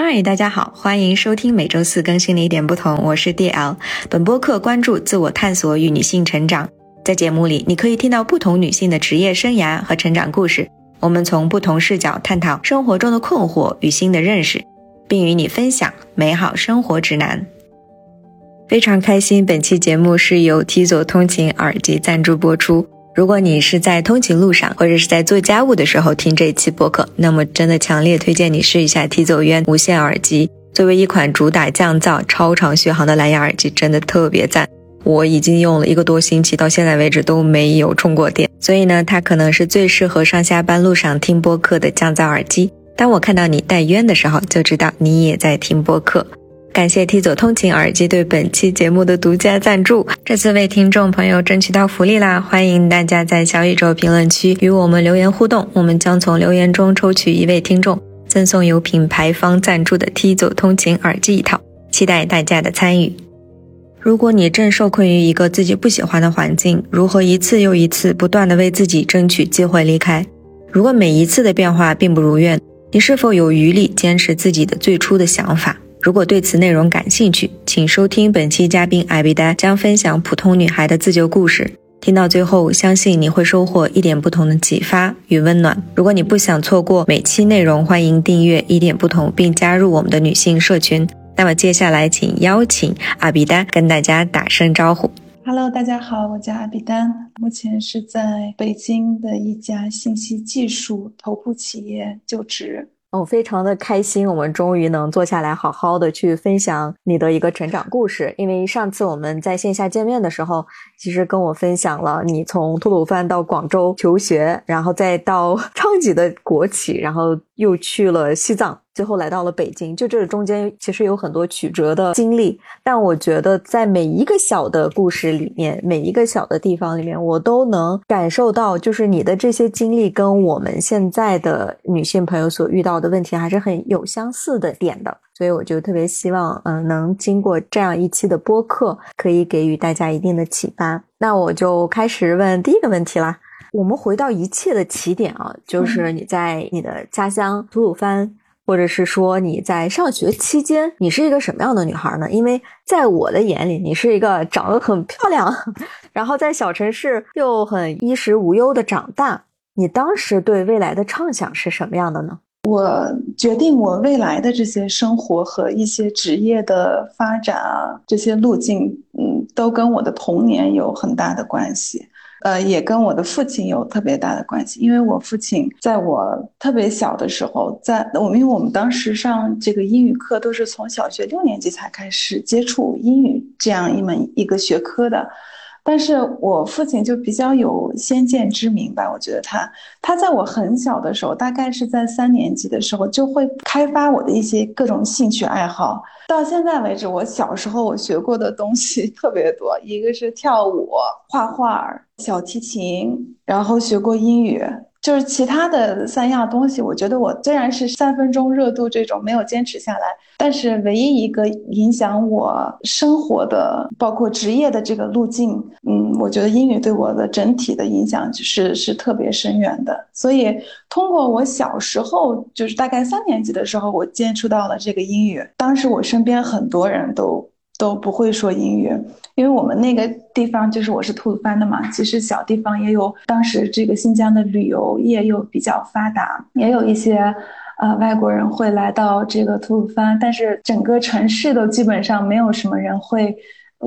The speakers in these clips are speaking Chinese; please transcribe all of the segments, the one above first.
嗨，大家好，欢迎收听每周四更新的一点不同，我是 DL。本播客关注自我探索与女性成长，在节目里你可以听到不同女性的职业生涯和成长故事，我们从不同视角探讨生活中的困惑与新的认识，并与你分享美好生活指南。非常开心，本期节目是由 T 走通勤耳机赞助播出。如果你是在通勤路上，或者是在做家务的时候听这一期播客，那么真的强烈推荐你试一下 T 走渊无线耳机。作为一款主打降噪、超长续航的蓝牙耳机，真的特别赞。我已经用了一个多星期，到现在为止都没有充过电。所以呢，它可能是最适合上下班路上听播客的降噪耳机。当我看到你戴渊的时候，就知道你也在听播客。感谢 T 走通勤耳机对本期节目的独家赞助。这次为听众朋友争取到福利啦！欢迎大家在小宇宙评论区与我们留言互动，我们将从留言中抽取一位听众，赠送由品牌方赞助的 T 走通勤耳机一套。期待大家的参与。如果你正受困于一个自己不喜欢的环境，如何一次又一次不断的为自己争取机会离开？如果每一次的变化并不如愿，你是否有余力坚持自己的最初的想法？如果对此内容感兴趣，请收听本期嘉宾艾比达将分享普通女孩的自救故事。听到最后，相信你会收获一点不同的启发与温暖。如果你不想错过每期内容，欢迎订阅一点不同，并加入我们的女性社群。那么接下来，请邀请阿比丹跟大家打声招呼。Hello，大家好，我叫阿比丹，目前是在北京的一家信息技术头部企业就职。我，非常的开心，我们终于能坐下来好好的去分享你的一个成长故事。因为上次我们在线下见面的时候，其实跟我分享了你从吐鲁番到广州求学，然后再到 昌吉的国企，然后又去了西藏。最后来到了北京，就这中间其实有很多曲折的经历，但我觉得在每一个小的故事里面，每一个小的地方里面，我都能感受到，就是你的这些经历跟我们现在的女性朋友所遇到的问题还是很有相似的点的，所以我就特别希望，嗯，能经过这样一期的播客，可以给予大家一定的启发。那我就开始问第一个问题啦。我们回到一切的起点啊，就是你在你的家乡吐鲁番。或者是说你在上学期间，你是一个什么样的女孩呢？因为在我的眼里，你是一个长得很漂亮，然后在小城市又很衣食无忧的长大。你当时对未来的畅想是什么样的呢？我决定我未来的这些生活和一些职业的发展啊，这些路径，嗯，都跟我的童年有很大的关系。呃，也跟我的父亲有特别大的关系，因为我父亲在我特别小的时候，在我因为我们当时上这个英语课都是从小学六年级才开始接触英语这样一门一个学科的。但是我父亲就比较有先见之明吧，我觉得他他在我很小的时候，大概是在三年级的时候，就会开发我的一些各种兴趣爱好。到现在为止，我小时候我学过的东西特别多，一个是跳舞、画画、小提琴，然后学过英语。就是其他的三样东西，我觉得我虽然是三分钟热度这种没有坚持下来，但是唯一一个影响我生活的，包括职业的这个路径，嗯，我觉得英语对我的整体的影响就是是特别深远的。所以通过我小时候，就是大概三年级的时候，我接触到了这个英语。当时我身边很多人都。都不会说英语，因为我们那个地方就是我是吐鲁番的嘛，其实小地方也有，当时这个新疆的旅游业又比较发达，也有一些呃外国人会来到这个吐鲁番，但是整个城市都基本上没有什么人会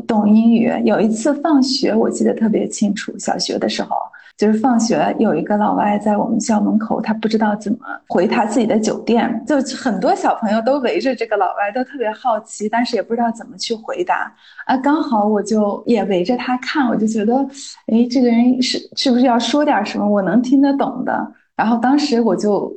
懂英语。有一次放学，我记得特别清楚，小学的时候。就是放学有一个老外在我们校门口，他不知道怎么回他自己的酒店，就很多小朋友都围着这个老外，都特别好奇，但是也不知道怎么去回答。啊，刚好我就也围着他看，我就觉得，哎，这个人是是不是要说点什么我能听得懂的？然后当时我就。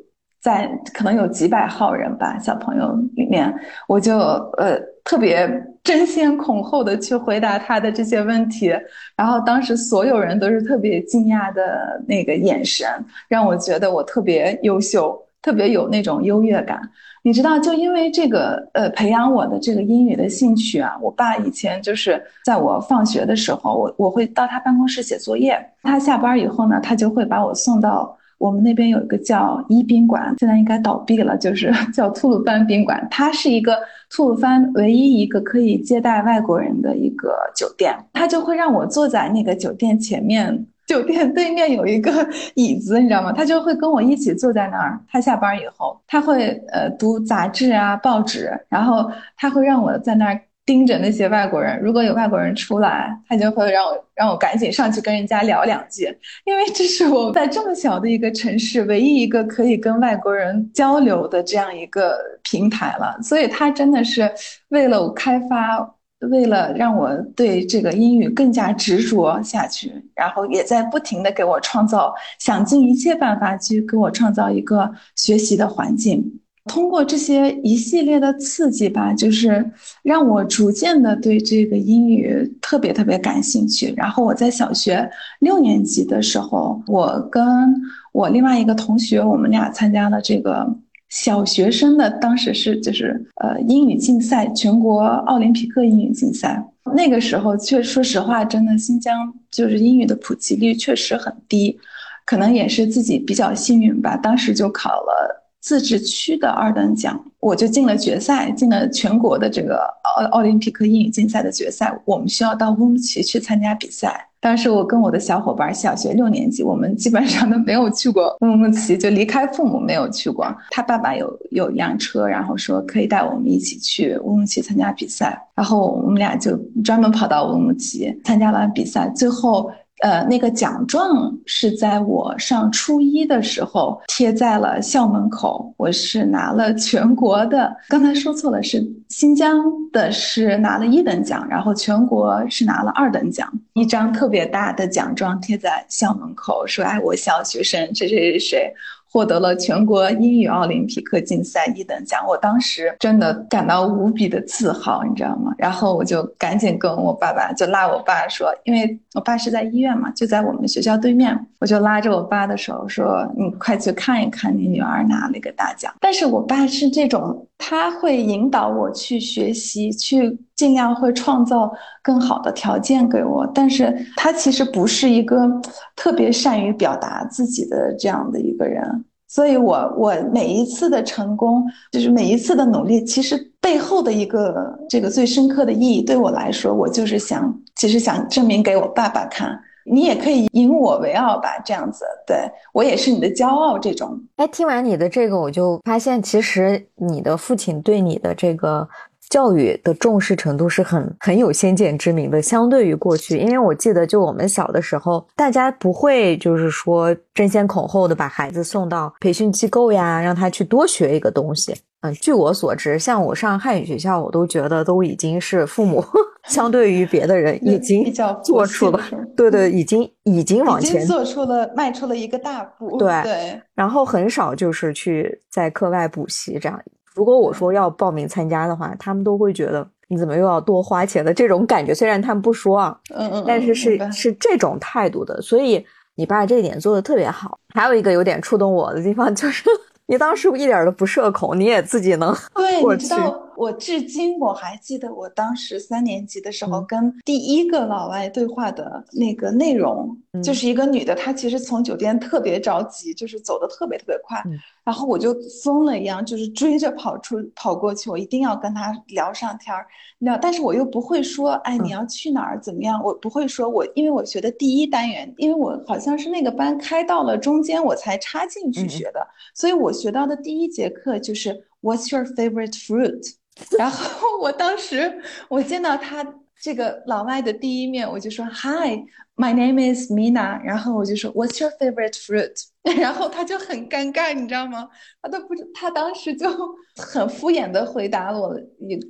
在可能有几百号人吧，小朋友里面，我就呃特别争先恐后的去回答他的这些问题，然后当时所有人都是特别惊讶的那个眼神，让我觉得我特别优秀，特别有那种优越感。你知道，就因为这个呃培养我的这个英语的兴趣啊，我爸以前就是在我放学的时候，我我会到他办公室写作业，他下班以后呢，他就会把我送到。我们那边有一个叫一宾馆，现在应该倒闭了，就是 叫吐鲁番宾馆。它是一个吐鲁番唯一一个可以接待外国人的一个酒店，他就会让我坐在那个酒店前面。酒店对面有一个椅子，你知道吗？他就会跟我一起坐在那儿。他下班以后，他会呃读杂志啊、报纸，然后他会让我在那儿盯着那些外国人。如果有外国人出来，他就会让我让我赶紧上去跟人家聊两句，因为这是我在这么小的一个城市唯一一个可以跟外国人交流的这样一个平台了。所以，他真的是为了我开发。为了让我对这个英语更加执着下去，然后也在不停的给我创造，想尽一切办法去给我创造一个学习的环境。通过这些一系列的刺激吧，就是让我逐渐的对这个英语特别特别感兴趣。然后我在小学六年级的时候，我跟我另外一个同学，我们俩参加了这个。小学生的当时是就是呃英语竞赛，全国奥林匹克英语竞赛。那个时候，确说实话，真的新疆就是英语的普及率确实很低，可能也是自己比较幸运吧。当时就考了自治区的二等奖，我就进了决赛，进了全国的这个奥奥林匹克英语竞赛的决赛。我们需要到乌鲁木齐去参加比赛。当时我跟我的小伙伴，小学六年级，我们基本上都没有去过乌鲁木齐，就离开父母没有去过。他爸爸有有一辆车，然后说可以带我们一起去乌鲁木齐参加比赛，然后我们俩就专门跑到乌鲁木齐参加完比赛，最后。呃，那个奖状是在我上初一的时候贴在了校门口。我是拿了全国的，刚才说错了，是新疆的，是拿了一等奖，然后全国是拿了二等奖，一张特别大的奖状贴在校门口，说：“哎，我小学生谁谁谁谁。”获得了全国英语奥林匹克竞赛一等奖，我当时真的感到无比的自豪，你知道吗？然后我就赶紧跟我爸爸就拉我爸说，因为我爸是在医院嘛，就在我们学校对面，我就拉着我爸的手说：“你快去看一看，你女儿拿了一个大奖。”但是我爸是这种，他会引导我去学习，去尽量会创造更好的条件给我，但是他其实不是一个特别善于表达自己的这样的一个人。所以，我我每一次的成功，就是每一次的努力，其实背后的一个这个最深刻的意义，对我来说，我就是想，其实想证明给我爸爸看，你也可以引我为傲吧，这样子，对我也是你的骄傲。这种，哎，听完你的这个，我就发现，其实你的父亲对你的这个。教育的重视程度是很很有先见之明的，相对于过去，因为我记得就我们小的时候，大家不会就是说争先恐后的把孩子送到培训机构呀，让他去多学一个东西。嗯，据我所知，像我上汉语学校，我都觉得都已经是父母 相对于别的人已经做出了，对对，已经已经往前做出了迈出了一个大步。对对，然后很少就是去在课外补习这样。如果我说要报名参加的话，他们都会觉得你怎么又要多花钱的这种感觉。虽然他们不说啊，嗯嗯，但是是是这种态度的。所以你爸这一点做的特别好。还有一个有点触动我的地方就是，你当时一点都不社恐，你也自己能对，你知道。我至今我还记得我当时三年级的时候跟第一个老外对话的那个内容，就是一个女的，她其实从酒店特别着急，就是走的特别特别快，然后我就疯了一样，就是追着跑出跑过去，我一定要跟她聊上天儿，聊，但是我又不会说，哎，你要去哪儿怎么样？我不会说，我因为我学的第一单元，因为我好像是那个班开到了中间我才插进去学的，所以我学到的第一节课就是 What's your favorite fruit？然后我当时我见到他这个老外的第一面，我就说 Hi, my name is Mina。然后我就说 What's your favorite fruit？然后他就很尴尬，你知道吗？他都不，他当时就很敷衍的回答了我，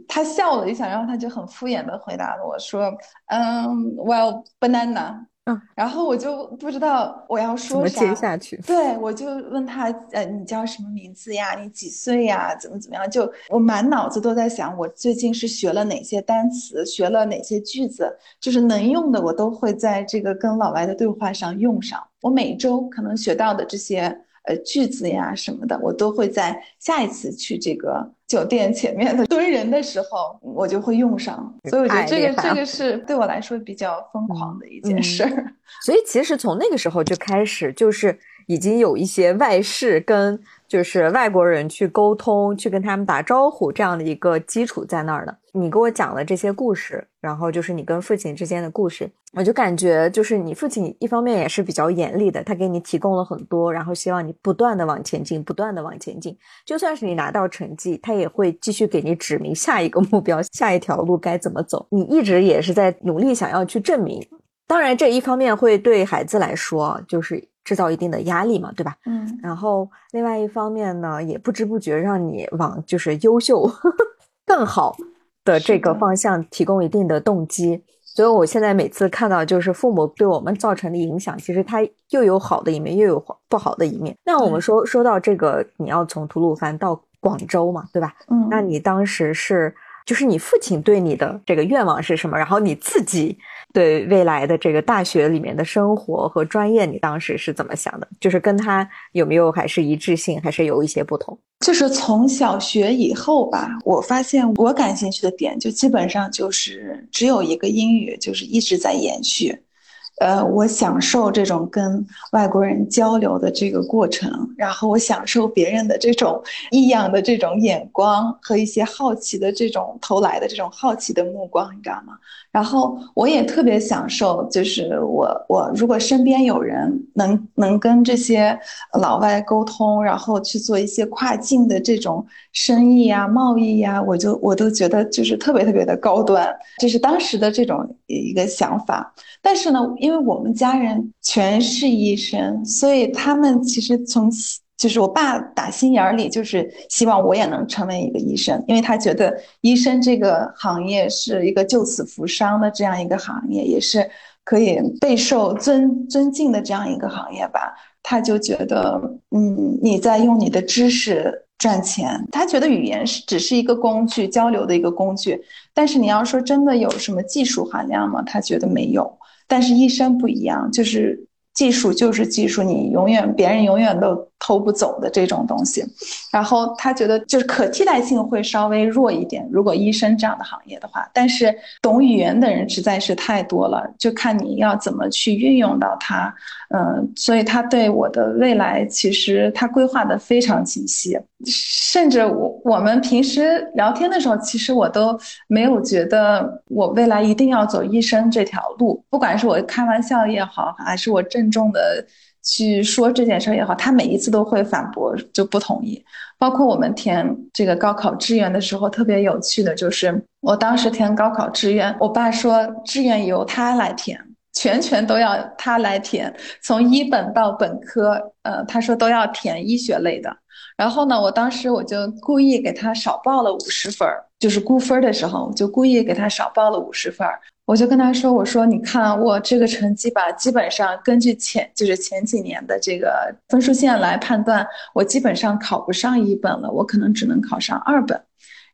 他笑了一下，然后他就很敷衍的回答了我说，嗯，Well, banana。嗯，然后我就不知道我要说啥，接下去。对，我就问他，呃，你叫什么名字呀？你几岁呀？怎么怎么样？就我满脑子都在想，我最近是学了哪些单词，学了哪些句子，就是能用的，我都会在这个跟老外的对话上用上。我每周可能学到的这些。呃，句子呀什么的，我都会在下一次去这个酒店前面的蹲人的时候，我就会用上。所以我觉得这个这个是对我来说比较疯狂的一件事儿。所以其实从那个时候就开始，就是已经有一些外事跟就是外国人去沟通，去跟他们打招呼这样的一个基础在那儿的。你给我讲了这些故事，然后就是你跟父亲之间的故事，我就感觉就是你父亲一方面也是比较严厉的，他给你提供了很多，然后希望你不断的往前进，不断的往前进。就算是你拿到成绩，他也会继续给你指明下一个目标，下一条路该怎么走。你一直也是在努力想要去证明。当然，这一方面会对孩子来说就是制造一定的压力嘛，对吧？嗯。然后另外一方面呢，也不知不觉让你往就是优秀 更好。的这个方向提供一定的动机，所以我现在每次看到就是父母对我们造成的影响，其实它又有好的一面，又有不好的一面。那我们说说到这个，你要从吐鲁番到广州嘛，对吧？嗯，那你当时是就是你父亲对你的这个愿望是什么？然后你自己对未来的这个大学里面的生活和专业，你当时是怎么想的？就是跟他有没有还是一致性，还是有一些不同？就是从小学以后吧，我发现我感兴趣的点就基本上就是只有一个英语，就是一直在延续。呃，我享受这种跟外国人交流的这个过程，然后我享受别人的这种异样的这种眼光和一些好奇的这种投来的这种好奇的目光，你知道吗？然后我也特别享受，就是我我如果身边有人能能跟这些老外沟通，然后去做一些跨境的这种生意呀、贸易呀，我就我都觉得就是特别特别的高端，这是当时的这种一个想法。但是呢，因为我们家人全是医生，所以他们其实从。就是我爸打心眼里就是希望我也能成为一个医生，因为他觉得医生这个行业是一个救死扶伤的这样一个行业，也是可以备受尊尊敬的这样一个行业吧。他就觉得，嗯，你在用你的知识赚钱，他觉得语言是只是一个工具，交流的一个工具。但是你要说真的有什么技术含量吗？他觉得没有。但是医生不一样，就是技术就是技术，你永远别人永远都。偷不走的这种东西，然后他觉得就是可替代性会稍微弱一点。如果医生这样的行业的话，但是懂语言的人实在是太多了，就看你要怎么去运用到它。嗯，所以他对我的未来其实他规划的非常清晰，甚至我我们平时聊天的时候，其实我都没有觉得我未来一定要走医生这条路，不管是我开玩笑也好，还是我郑重的。去说这件事也好，他每一次都会反驳，就不同意。包括我们填这个高考志愿的时候，特别有趣的就是，我当时填高考志愿，我爸说志愿由他来填，全权都要他来填，从一本到本科，呃，他说都要填医学类的。然后呢，我当时我就故意给他少报了五十分儿，就是估分的时候，我就故意给他少报了五十分儿。我就跟他说：“我说，你看我这个成绩吧，基本上根据前就是前几年的这个分数线来判断，我基本上考不上一本了，我可能只能考上二本。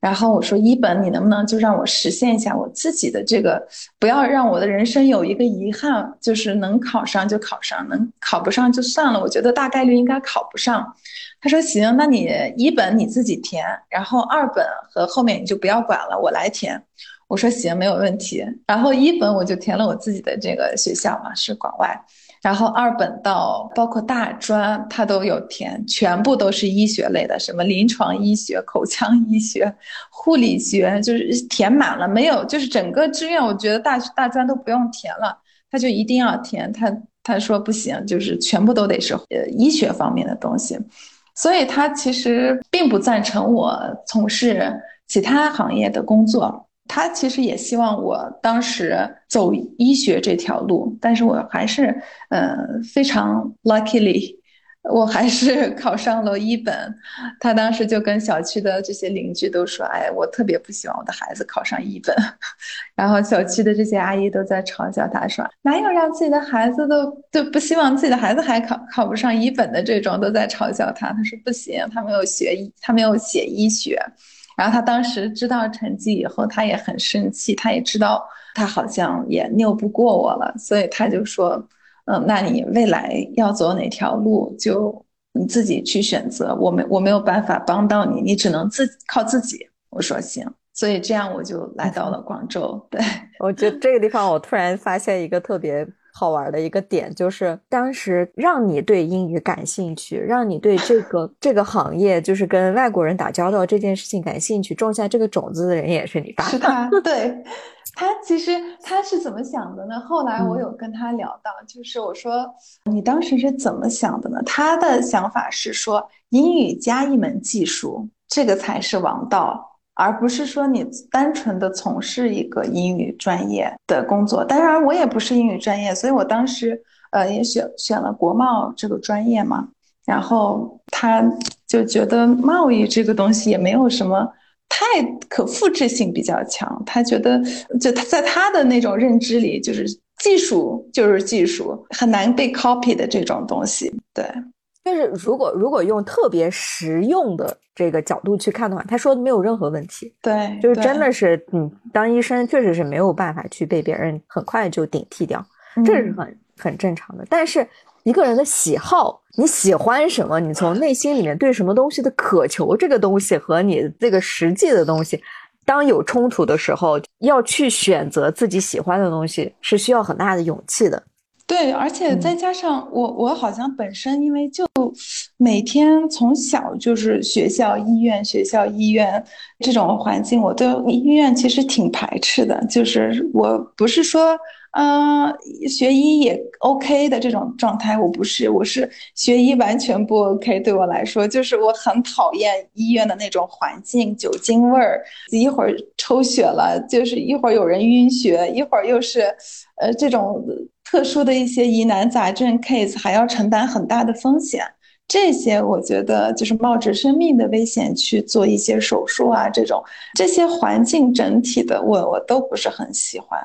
然后我说一本，你能不能就让我实现一下我自己的这个，不要让我的人生有一个遗憾，就是能考上就考上，能考不上就算了。我觉得大概率应该考不上。”他说：“行，那你一本你自己填，然后二本和后面你就不要管了，我来填。”我说行，没有问题。然后一本我就填了我自己的这个学校嘛，是广外。然后二本到包括大专，他都有填，全部都是医学类的，什么临床医学、口腔医学、护理学，就是填满了。没有，就是整个志愿，我觉得大大专都不用填了，他就一定要填。他他说不行，就是全部都得是呃医学方面的东西。所以他其实并不赞成我从事其他行业的工作。他其实也希望我当时走医学这条路，但是我还是，呃，非常 luckily，我还是 考上了一本。他当时就跟小区的这些邻居都说：“哎，我特别不希望我的孩子考上一本。”然后小区的这些阿姨都在嘲笑他说：“哪有让自己的孩子都都不希望自己的孩子还考考不上一本的这种？”都在嘲笑他。他说：“不行，他没有学医，他没有写医学。”然后他当时知道成绩以后，他也很生气，他也知道他好像也拗不过我了，所以他就说：“嗯，那你未来要走哪条路，就你自己去选择，我没我没有办法帮到你，你只能自靠自己。”我说行，所以这样我就来到了广州。对，我觉得这个地方我突然发现一个特别好玩的一个点，就是当时让你对英语感兴趣，让你对这个 这个行业，就是跟外国人打交道这件事情感兴趣，种下这个种子的人也是你爸。是他，对他其实他是怎么想的呢？后来我有跟他聊到，就是我说你当时是怎么想的呢？他的想法是说，英语加一门技术，这个才是王道。而不是说你单纯的从事一个英语专业的工作，当然我也不是英语专业，所以我当时呃也选选了国贸这个专业嘛。然后他就觉得贸易这个东西也没有什么太可复制性比较强，他觉得就他在他的那种认知里，就是技术就是技术，很难被 copy 的这种东西，对。就是如果如果用特别实用的这个角度去看的话，他说的没有任何问题。对，就是真的是，嗯，当医生确实是没有办法去被别人很快就顶替掉，这是很很正常的。但是一个人的喜好，你喜欢什么，你从内心里面对什么东西的渴求，这个东西和你这个实际的东西，当有冲突的时候，要去选择自己喜欢的东西，是需要很大的勇气的。对，而且再加上我，我好像本身因为就每天从小就是学校、医院、学校、医院这种环境，我对医院其实挺排斥的。就是我不是说。嗯，学医也 OK 的这种状态，我不是，我是学医完全不 OK。对我来说，就是我很讨厌医院的那种环境，酒精味儿，一会儿抽血了，就是一会儿有人晕血，一会儿又是，呃，这种特殊的一些疑难杂症 case，还要承担很大的风险。这些我觉得就是冒着生命的危险去做一些手术啊，这种这些环境整体的，我我都不是很喜欢。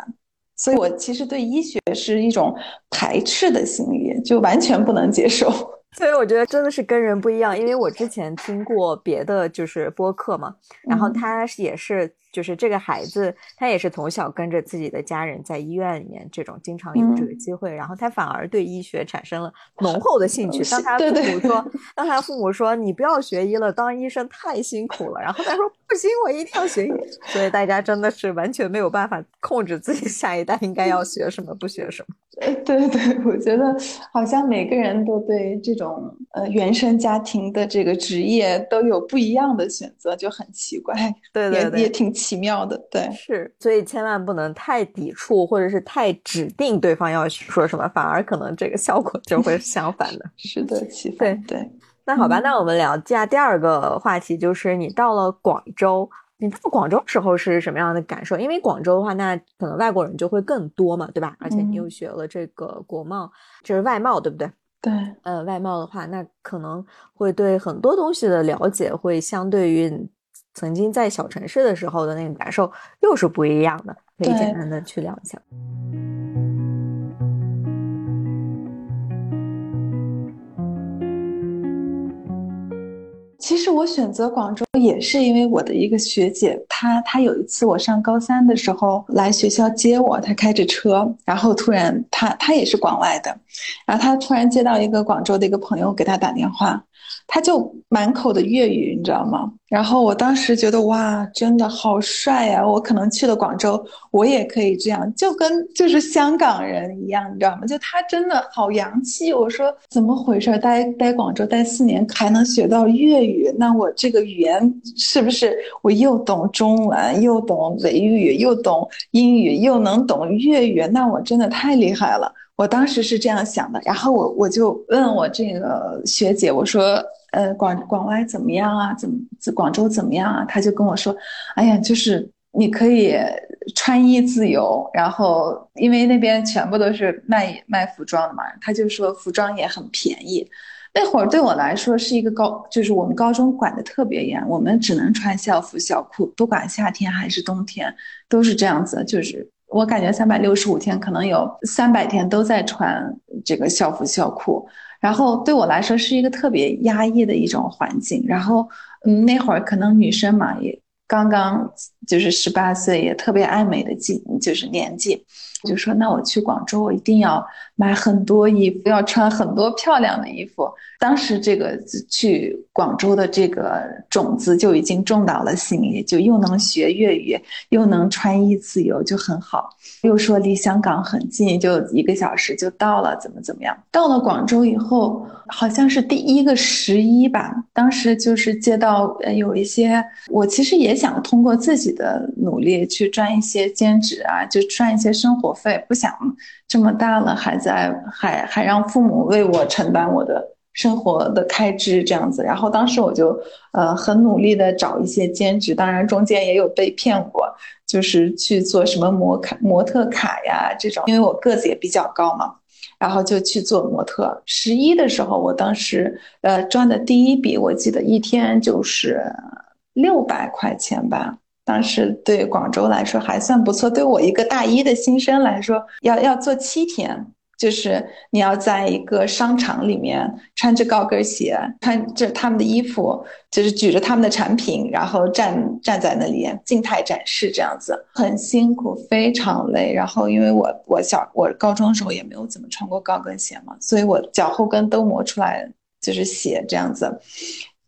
所以，我其实对医学是一种排斥的心理，就完全不能接受。所以，我觉得真的是跟人不一样，因为我之前听过别的就是播客嘛，然后他也是。就是这个孩子，他也是从小跟着自己的家人在医院里面，这种经常有这个机会，然后他反而对医学产生了浓厚的兴趣。当他父母说，当他父母说你不要学医了，当医生太辛苦了，然后他说不行，我一定要学医。所以大家真的是完全没有办法控制自己下一代应该要学什么，不学什么。对 对，我觉得好像每个人都对这种呃原生家庭的这个职业都有不一样的选择，就很奇怪。对对对，也挺。奇妙的，对，是，所以千万不能太抵触，或者是太指定对方要说什么，反而可能这个效果就会相反的。是的，对对。那好吧，那我们聊下第二个话题，就是你到了广州，你到广州时候是什么样的感受？因为广州的话，那可能外国人就会更多嘛，对吧？而且你又学了这个国贸，就是外贸，对不对？对，呃，外贸的话，那可能会对很多东西的了解会相对于。曾经在小城市的时候的那个感受又是不一样的，可以简单的去聊一下。其实我选择广州也是因为我的一个学姐，她她有一次我上高三的时候来学校接我，她开着车，然后突然她她也是广外的，然后她突然接到一个广州的一个朋友给她打电话。他就满口的粤语，你知道吗？然后我当时觉得哇，真的好帅呀！我可能去了广州，我也可以这样，就跟就是香港人一样，你知道吗？就他真的好洋气。我说怎么回事？待待广州待四年还能学到粤语，那我这个语言是不是我又懂中文，又懂维语，又懂英语，又能懂粤语？那我真的太厉害了。我当时是这样想的，然后我我就问我这个学姐，我说，呃，广广外怎么样啊？怎么广州怎么样啊？她就跟我说，哎呀，就是你可以穿衣自由，然后因为那边全部都是卖卖服装的嘛，他就说服装也很便宜。那会儿对我来说是一个高，就是我们高中管的特别严，我们只能穿校服校裤，不管夏天还是冬天都是这样子，就是。我感觉三百六十五天可能有三百天都在穿这个校服校裤，然后对我来说是一个特别压抑的一种环境。然后，嗯，那会儿可能女生嘛也刚刚就是十八岁，也特别爱美的季，就是年纪。就说那我去广州，我一定要买很多衣服，要穿很多漂亮的衣服。当时这个去广州的这个种子就已经种到了心里，就又能学粤语，又能穿衣自由，就很好。又说离香港很近，就一个小时就到了，怎么怎么样？到了广州以后，好像是第一个十一吧，当时就是接到呃有一些，我其实也想通过自己的努力去赚一些兼职啊，就赚一些生活费，不想这么大了还在还还让父母为我承担我的生活的开支这样子。然后当时我就呃很努力的找一些兼职，当然中间也有被骗过。就是去做什么模卡、模特卡呀这种，因为我个子也比较高嘛，然后就去做模特。十一的时候，我当时呃赚的第一笔，我记得一天就是六百块钱吧。当时对广州来说还算不错，对我一个大一的新生来说，要要做七天。就是你要在一个商场里面穿着高跟鞋，穿着他们的衣服，就是举着他们的产品，然后站站在那里静态展示这样子，很辛苦，非常累。然后因为我我小我高中的时候也没有怎么穿过高跟鞋嘛，所以我脚后跟都磨出来就是血这样子，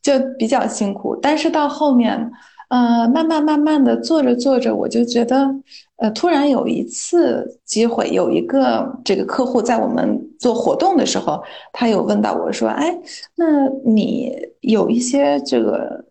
就比较辛苦。但是到后面。呃，慢慢慢慢的做着做着，我就觉得，呃，突然有一次机会，有一个这个客户在我们做活动的时候，他有问到我说：“哎，那你有一些这个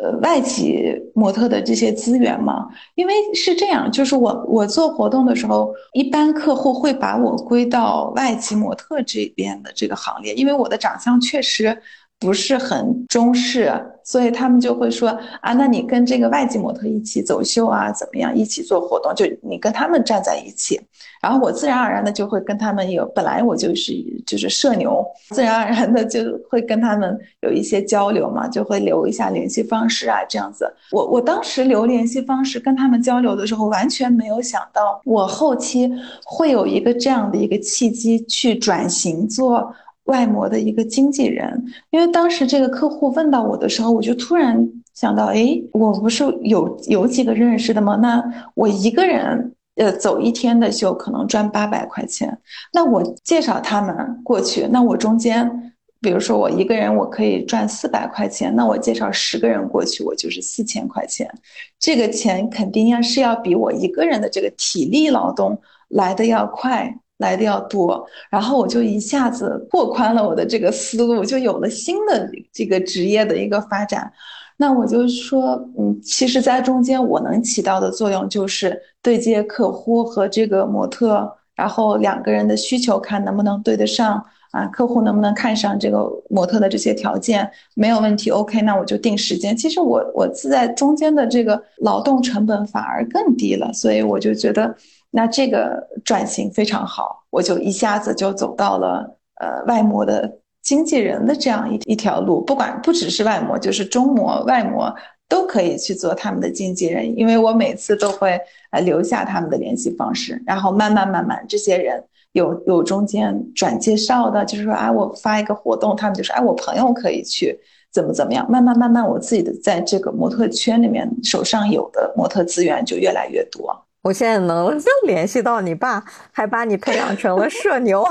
呃外籍模特的这些资源吗？”因为是这样，就是我我做活动的时候，一般客户会把我归到外籍模特这边的这个行列，因为我的长相确实。不是很中式，所以他们就会说啊，那你跟这个外籍模特一起走秀啊，怎么样？一起做活动，就你跟他们站在一起，然后我自然而然的就会跟他们有，本来我就是就是社牛，自然而然的就会跟他们有一些交流嘛，就会留一下联系方式啊，这样子。我我当时留联系方式跟他们交流的时候，完全没有想到我后期会有一个这样的一个契机去转型做。外模的一个经纪人，因为当时这个客户问到我的时候，我就突然想到，哎，我不是有有几个认识的吗？那我一个人，呃，走一天的秀可能赚八百块钱，那我介绍他们过去，那我中间，比如说我一个人我可以赚四百块钱，那我介绍十个人过去，我就是四千块钱，这个钱肯定要是要比我一个人的这个体力劳动来的要快。来的要多，然后我就一下子拓宽了我的这个思路，就有了新的这个职业的一个发展。那我就说，嗯，其实，在中间我能起到的作用就是对接客户和这个模特，然后两个人的需求看能不能对得上啊，客户能不能看上这个模特的这些条件，没有问题，OK，那我就定时间。其实我我自在中间的这个劳动成本反而更低了，所以我就觉得。那这个转型非常好，我就一下子就走到了呃外模的经纪人的这样一一条路，不管不只是外模，就是中模、外模都可以去做他们的经纪人，因为我每次都会呃留下他们的联系方式，然后慢慢慢慢，这些人有有中间转介绍的，就是说啊，我发一个活动，他们就说哎，我朋友可以去怎么怎么样，慢慢慢慢，我自己的在这个模特圈里面手上有的模特资源就越来越多。我现在能联系到你爸，还把你培养成了社牛。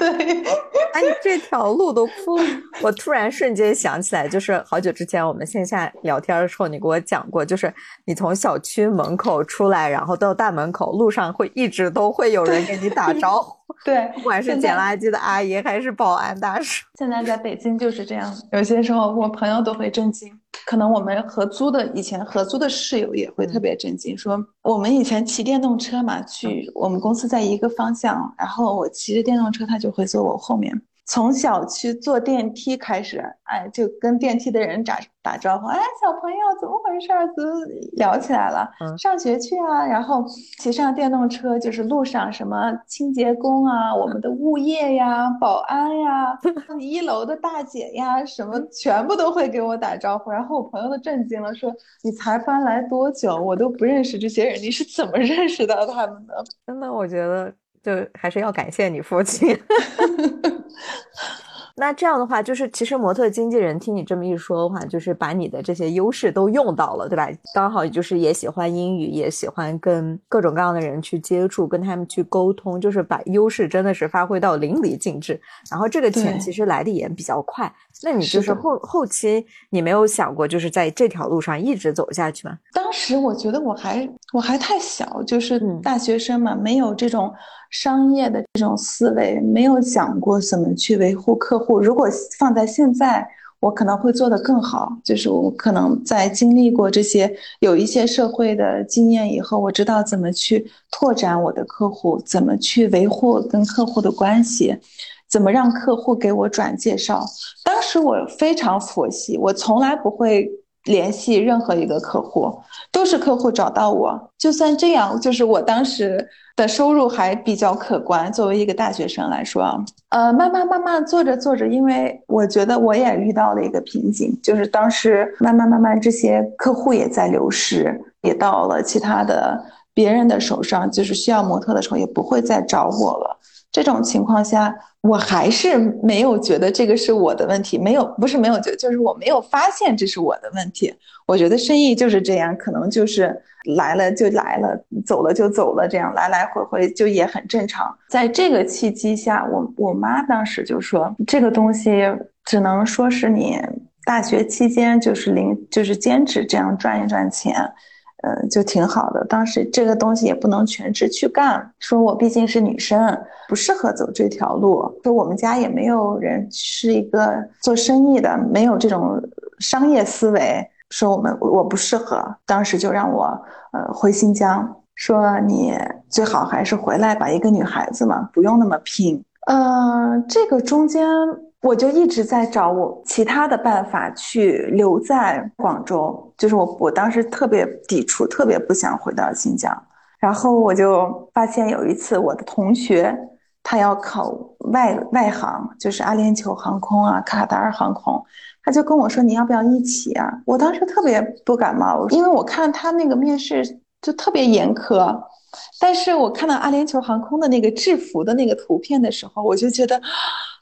对，哎，这条路都铺。我突然瞬间想起来，就是好久之前我们线下聊天的时候，你给我讲过，就是你从小区门口出来，然后到大门口路上会一直都会有人给你打招呼。对，不管是捡垃圾的阿姨还是保安大叔。现在在北京就是这样，有些时候我朋友都会震惊。可能我们合租的以前合租的室友也会特别震惊，说我们以前骑电动车嘛，去我们公司在一个方向，然后我骑着电动车，他就会坐我后面。从小区坐电梯开始，哎，就跟电梯的人打打招呼，哎，小朋友怎么回事儿？就聊起来了。上学去啊，然后骑上电动车，就是路上什么清洁工啊，我们的物业呀，保安呀，一楼的大姐呀，什么全部都会给我打招呼。然后我朋友都震惊了，说你才搬来多久？我都不认识这些人，你是怎么认识到他们的？真的，我觉得。就还是要感谢你父亲。那这样的话，就是其实模特经纪人听你这么一说的话，就是把你的这些优势都用到了，对吧？刚好就是也喜欢英语，也喜欢跟各种各样的人去接触，跟他们去沟通，就是把优势真的是发挥到淋漓尽致。然后这个钱其实来的也比较快。那你就是后后期你没有想过就是在这条路上一直走下去吗？当时我觉得我还我还太小，就是大学生嘛，没有这种商业的这种思维，没有想过怎么去维护客户。如果放在现在，我可能会做得更好。就是我可能在经历过这些有一些社会的经验以后，我知道怎么去拓展我的客户，怎么去维护跟客户的关系。怎么让客户给我转介绍？当时我非常佛系，我从来不会联系任何一个客户，都是客户找到我。就算这样，就是我当时的收入还比较可观。作为一个大学生来说，呃，慢慢慢慢做着做着，因为我觉得我也遇到了一个瓶颈，就是当时慢慢慢慢这些客户也在流失，也到了其他的别人的手上，就是需要模特的时候也不会再找我了。这种情况下。我还是没有觉得这个是我的问题，没有不是没有觉，就是我没有发现这是我的问题。我觉得生意就是这样，可能就是来了就来了，走了就走了，这样来来回回就也很正常。在这个契机下，我我妈当时就说，这个东西只能说是你大学期间就是零就是兼职这样赚一赚钱。嗯，就挺好的。当时这个东西也不能全职去干，说我毕竟是女生，不适合走这条路。说我们家也没有人是一个做生意的，没有这种商业思维。说我们我不适合，当时就让我呃回新疆，说你最好还是回来吧，一个女孩子嘛，不用那么拼。呃，这个中间。我就一直在找我其他的办法去留在广州，就是我我当时特别抵触，特别不想回到新疆。然后我就发现有一次我的同学他要考外外航，就是阿联酋航空啊、卡塔尔航空，他就跟我说你要不要一起啊？我当时特别不感冒，因为我看他那个面试就特别严苛。但是我看到阿联酋航空的那个制服的那个图片的时候，我就觉得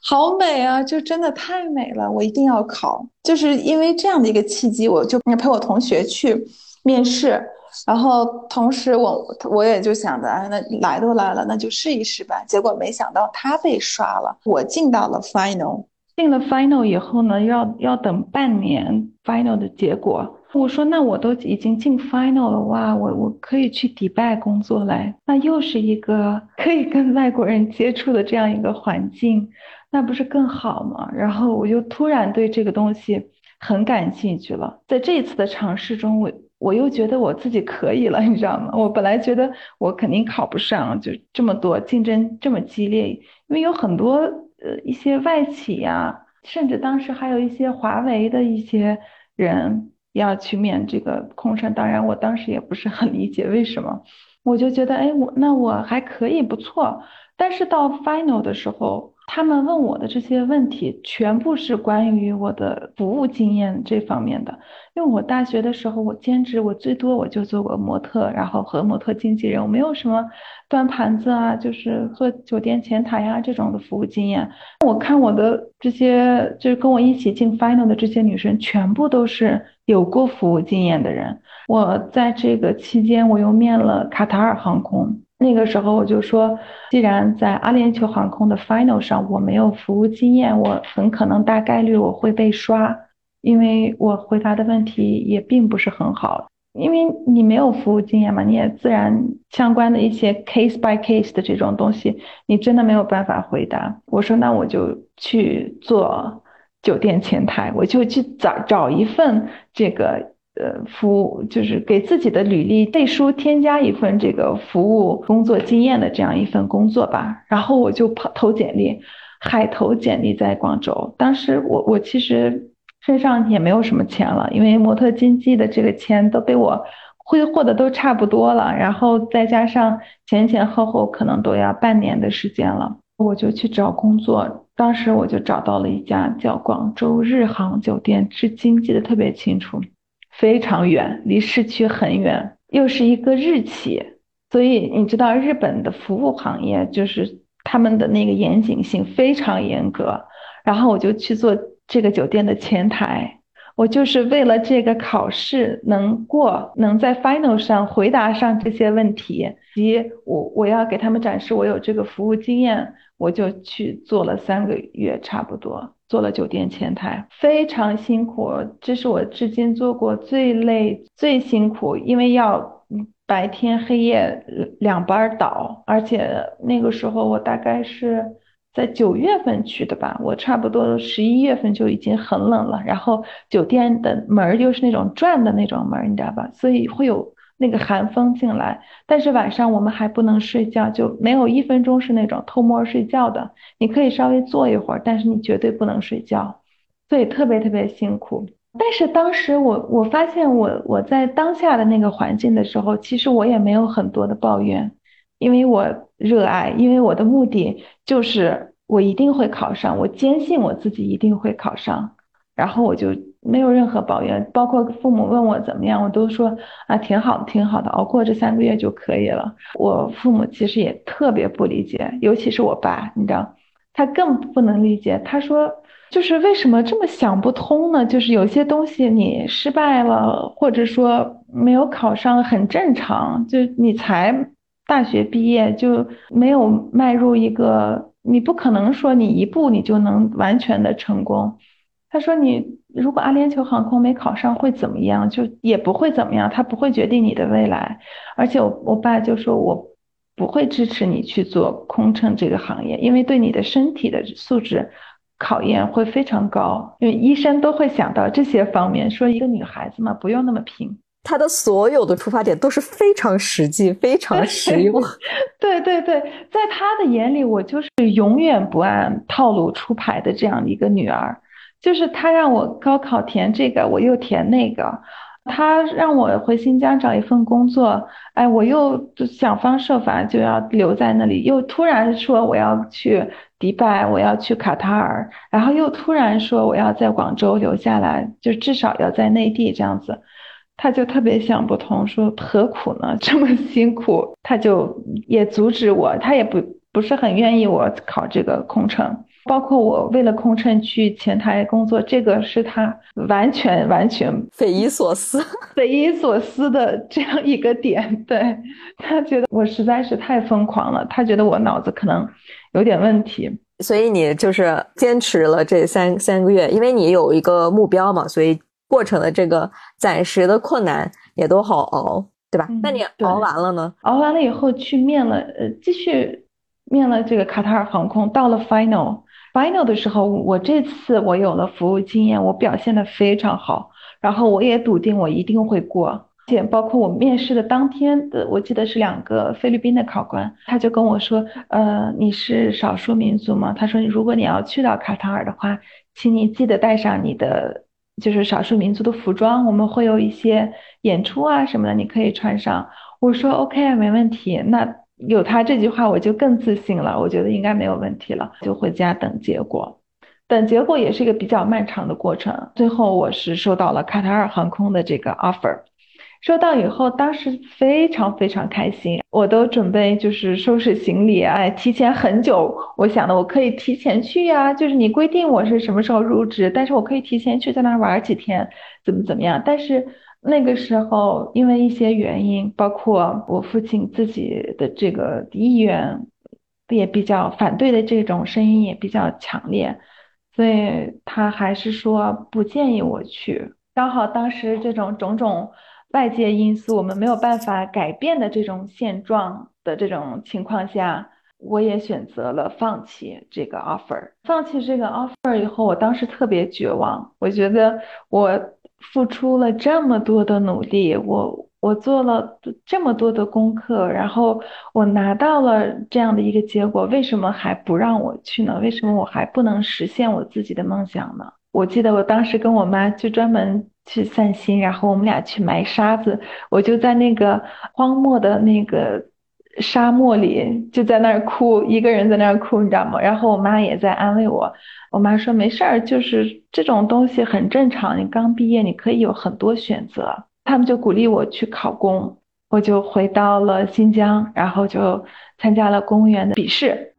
好美啊，就真的太美了，我一定要考。就是因为这样的一个契机，我就陪我同学去面试，然后同时我我也就想着，哎，那来都来了，那就试一试吧。结果没想到他被刷了，我进到了 final，进了 final 以后呢，要要等半年 final 的结果。我说那我都已经进 final 了哇，我我可以去迪拜工作嘞，那又是一个 可以跟外国人接触的这样一个环境，那不是更好吗？然后我就突然对这个东西很感兴趣了。在这一次的尝试中，我我又觉得我自己可以了，你知道吗？我本来觉得我肯定考不上，就这么多竞争这么激烈，因为有很多呃一些外企呀，甚至当时还有一些华为的一些人。要去面这个空乘，当然我当时也不是很理解为什么，我就觉得哎，我那我还可以不错，但是到 final 的时候。他们问我的这些问题，全部是关于我的服务经验这方面的。因为我大学的时候，我兼职，我最多我就做过模特，然后和模特经纪人，我没有什么端盘子啊，就是做酒店前台呀这种的服务经验。我看我的这些，就是跟我一起进 final 的这些女生，全部都是有过服务经验的人。我在这个期间，我又面了卡塔尔航空。那个时候我就说，既然在阿联酋航空的 final 上我没有服务经验，我很可能大概率我会被刷，因为我回答的问题也并不是很好，因为你没有服务经验嘛，你也自然相关的一些 case by case 的这种东西，你真的没有办法回答。我说那我就去做酒店前台，我就去找找一份这个。呃，服务就是给自己的履历背书添加一份这个服务工作经验的这样一份工作吧。然后我就跑投简历，海投简历在广州。当时我我其实身上也没有什么钱了，因为模特经纪的这个钱都被我挥霍的都差不多了。然后再加上前前后后可能都要半年的时间了，我就去找工作。当时我就找到了一家叫广州日航酒店，至今记得特别清楚。非常远，离市区很远，又是一个日企，所以你知道日本的服务行业就是他们的那个严谨性非常严格。然后我就去做这个酒店的前台。我就是为了这个考试能过，能在 final 上回答上这些问题，及我我要给他们展示我有这个服务经验，我就去做了三个月，差不多做了酒店前台，非常辛苦，这是我至今做过最累、最辛苦，因为要白天黑夜两班倒，而且那个时候我大概是。在九月份去的吧，我差不多十一月份就已经很冷了。然后酒店的门又是那种转的那种门，你知道吧？所以会有那个寒风进来。但是晚上我们还不能睡觉，就没有一分钟是那种偷摸睡觉的。你可以稍微坐一会儿，但是你绝对不能睡觉，所以特别特别辛苦。但是当时我我发现我我在当下的那个环境的时候，其实我也没有很多的抱怨。因为我热爱，因为我的目的就是我一定会考上，我坚信我自己一定会考上，然后我就没有任何抱怨，包括父母问我怎么样，我都说啊挺好的，挺好的，熬过这三个月就可以了。我父母其实也特别不理解，尤其是我爸，你知道，他更不能理解，他说就是为什么这么想不通呢？就是有些东西你失败了，或者说没有考上很正常，就你才。大学毕业就没有迈入一个，你不可能说你一步你就能完全的成功。他说你如果阿联酋航空没考上会怎么样？就也不会怎么样，他不会决定你的未来。而且我我爸就说我不会支持你去做空乘这个行业，因为对你的身体的素质考验会非常高。因为医生都会想到这些方面，说一个女孩子嘛，不用那么拼。他的所有的出发点都是非常实际、非常 实用。对对对，在他的眼里，我就是永远不按套路出牌的这样的一个女儿。就是他让我高考填这个，我又填那个；他让我回新疆找一份工作，哎，我又想方设法就要留在那里。又突然说我要去迪拜，我要去卡塔尔，然后又突然说我要在广州留下来，就至少要在内地这样子。他就特别想不通，说何苦呢？这么辛苦，他就也阻止我，他也不不是很愿意我考这个空乘。包括我为了空乘去前台工作，这个是他完全完全匪夷所思、匪夷所思的这样一个点。对他觉得我实在是太疯狂了，他觉得我脑子可能有点问题。所以你就是坚持了这三三个月，因为你有一个目标嘛，所以。过程的这个暂时的困难也都好熬，对吧？那你熬完了呢？熬完了以后去面了，呃，继续面了这个卡塔尔航空。到了 final，final 的时候，我这次我有了服务经验，我表现的非常好，然后我也笃定我一定会过。且包括我面试的当天的，我记得是两个菲律宾的考官，他就跟我说，呃，你是少数民族吗？他说，如果你要去到卡塔尔的话，请你记得带上你的。就是少数民族的服装，我们会有一些演出啊什么的，你可以穿上。我说 OK，没问题。那有他这句话，我就更自信了，我觉得应该没有问题了，就回家等结果。等结果也是一个比较漫长的过程。最后我是收到了卡塔尔航空的这个 offer。收到以后，当时非常非常开心，我都准备就是收拾行李，哎，提前很久，我想的我可以提前去呀，就是你规定我是什么时候入职，但是我可以提前去在那儿玩几天，怎么怎么样？但是那个时候因为一些原因，包括我父亲自己的这个意愿也比较反对的这种声音也比较强烈，所以他还是说不建议我去。刚好当时这种种种。外界因素我们没有办法改变的这种现状的这种情况下，我也选择了放弃这个 offer。放弃这个 offer 以后，我当时特别绝望。我觉得我付出了这么多的努力，我我做了这么多的功课，然后我拿到了这样的一个结果，为什么还不让我去呢？为什么我还不能实现我自己的梦想呢？我记得我当时跟我妈就专门。去散心，然后我们俩去埋沙子，我就在那个荒漠的那个沙漠里，就在那儿哭，一个人在那儿哭，你知道吗？然后我妈也在安慰我，我妈说没事儿，就是这种东西很正常，你刚毕业，你可以有很多选择。他们就鼓励我去考公，我就回到了新疆，然后就参加了公务员的笔试。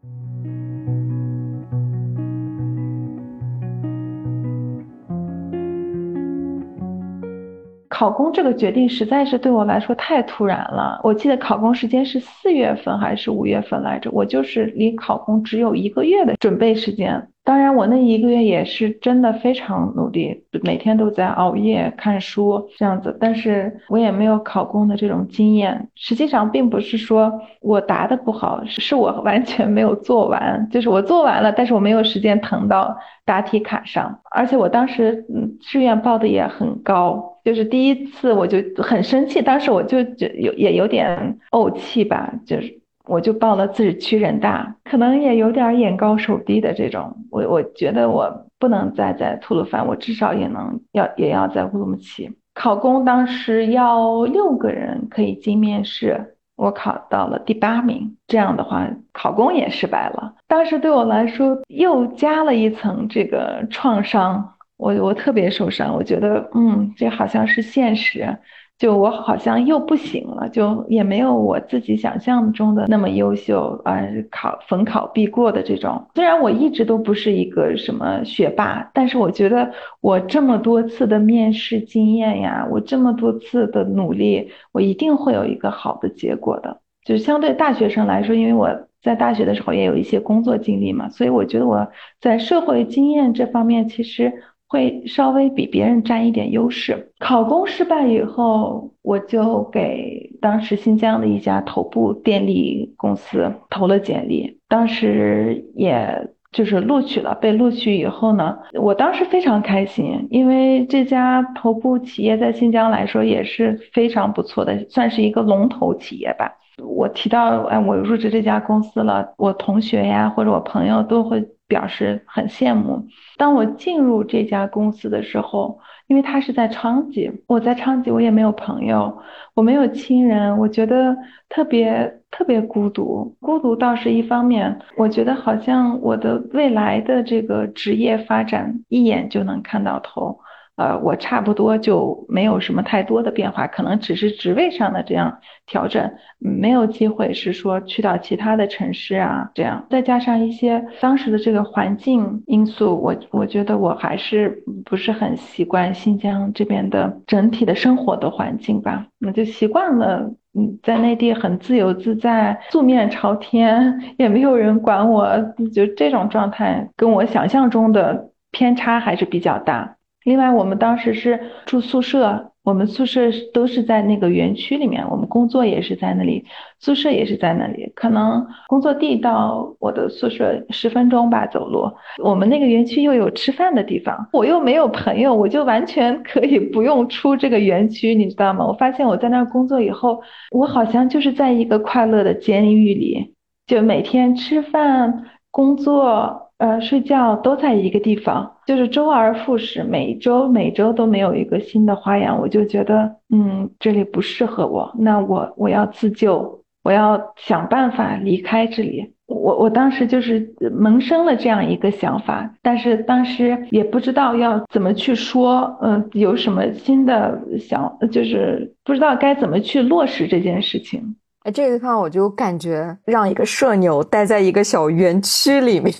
考公这个决定实在是对我来说太突然了。我记得考公时间是四月份还是五月份来着？我就是离考公只有一个月的准备时间。当然，我那一个月也是真的非常努力，每天都在熬夜看书这样子。但是我也没有考公的这种经验。实际上，并不是说我答的不好，是我完全没有做完。就是我做完了，但是我没有时间腾到答题卡上。而且我当时嗯，志愿报的也很高，就是第一次我就很生气，当时我就就有也有点怄气吧，就是。我就报了自治区人大，可能也有点眼高手低的这种。我我觉得我不能再在吐鲁番，我至少也能要也要在乌鲁木齐考公。当时要六个人可以进面试，我考到了第八名。这样的话，考公也失败了。当时对我来说又加了一层这个创伤，我我特别受伤。我觉得，嗯，这好像是现实。就我好像又不行了，就也没有我自己想象中的那么优秀啊，考逢考必过的这种。虽然我一直都不是一个什么学霸，但是我觉得我这么多次的面试经验呀，我这么多次的努力，我一定会有一个好的结果的。就是相对大学生来说，因为我在大学的时候也有一些工作经历嘛，所以我觉得我在社会经验这方面其实。会稍微比别人占一点优势。考公失败以后，我就给当时新疆的一家头部电力公司投了简历，当时也就是录取了。被录取以后呢，我当时非常开心，因为这家头部企业在新疆来说也是非常不错的，算是一个龙头企业吧。我提到哎，我入职这家公司了，我同学呀或者我朋友都会。表示很羡慕。当我进入这家公司的时候，因为他是在昌吉，我在昌吉，我也没有朋友，我没有亲人，我觉得特别特别孤独。孤独倒是一方面，我觉得好像我的未来的这个职业发展一眼就能看到头。呃，我差不多就没有什么太多的变化，可能只是职位上的这样调整，没有机会是说去到其他的城市啊，这样再加上一些当时的这个环境因素，我我觉得我还是不是很习惯新疆这边的整体的生活的环境吧，那就习惯了，嗯，在内地很自由自在，素面朝天，也没有人管我，就这种状态跟我想象中的偏差还是比较大。另外，我们当时是住宿舍，我们宿舍都是在那个园区里面，我们工作也是在那里，宿舍也是在那里。可能工作地到我的宿舍十分钟吧，走路。我们那个园区又有吃饭的地方，我又没有朋友，我就完全可以不用出这个园区，你知道吗？我发现我在那儿工作以后，我好像就是在一个快乐的监狱里，就每天吃饭、工作。呃，睡觉都在一个地方，就是周而复始，每周每周都没有一个新的花样，我就觉得，嗯，这里不适合我，那我我要自救，我要想办法离开这里。我我当时就是萌生了这样一个想法，但是当时也不知道要怎么去说，嗯，有什么新的想，就是不知道该怎么去落实这件事情。哎，这个地方我就感觉让一个社牛待在一个小园区里面。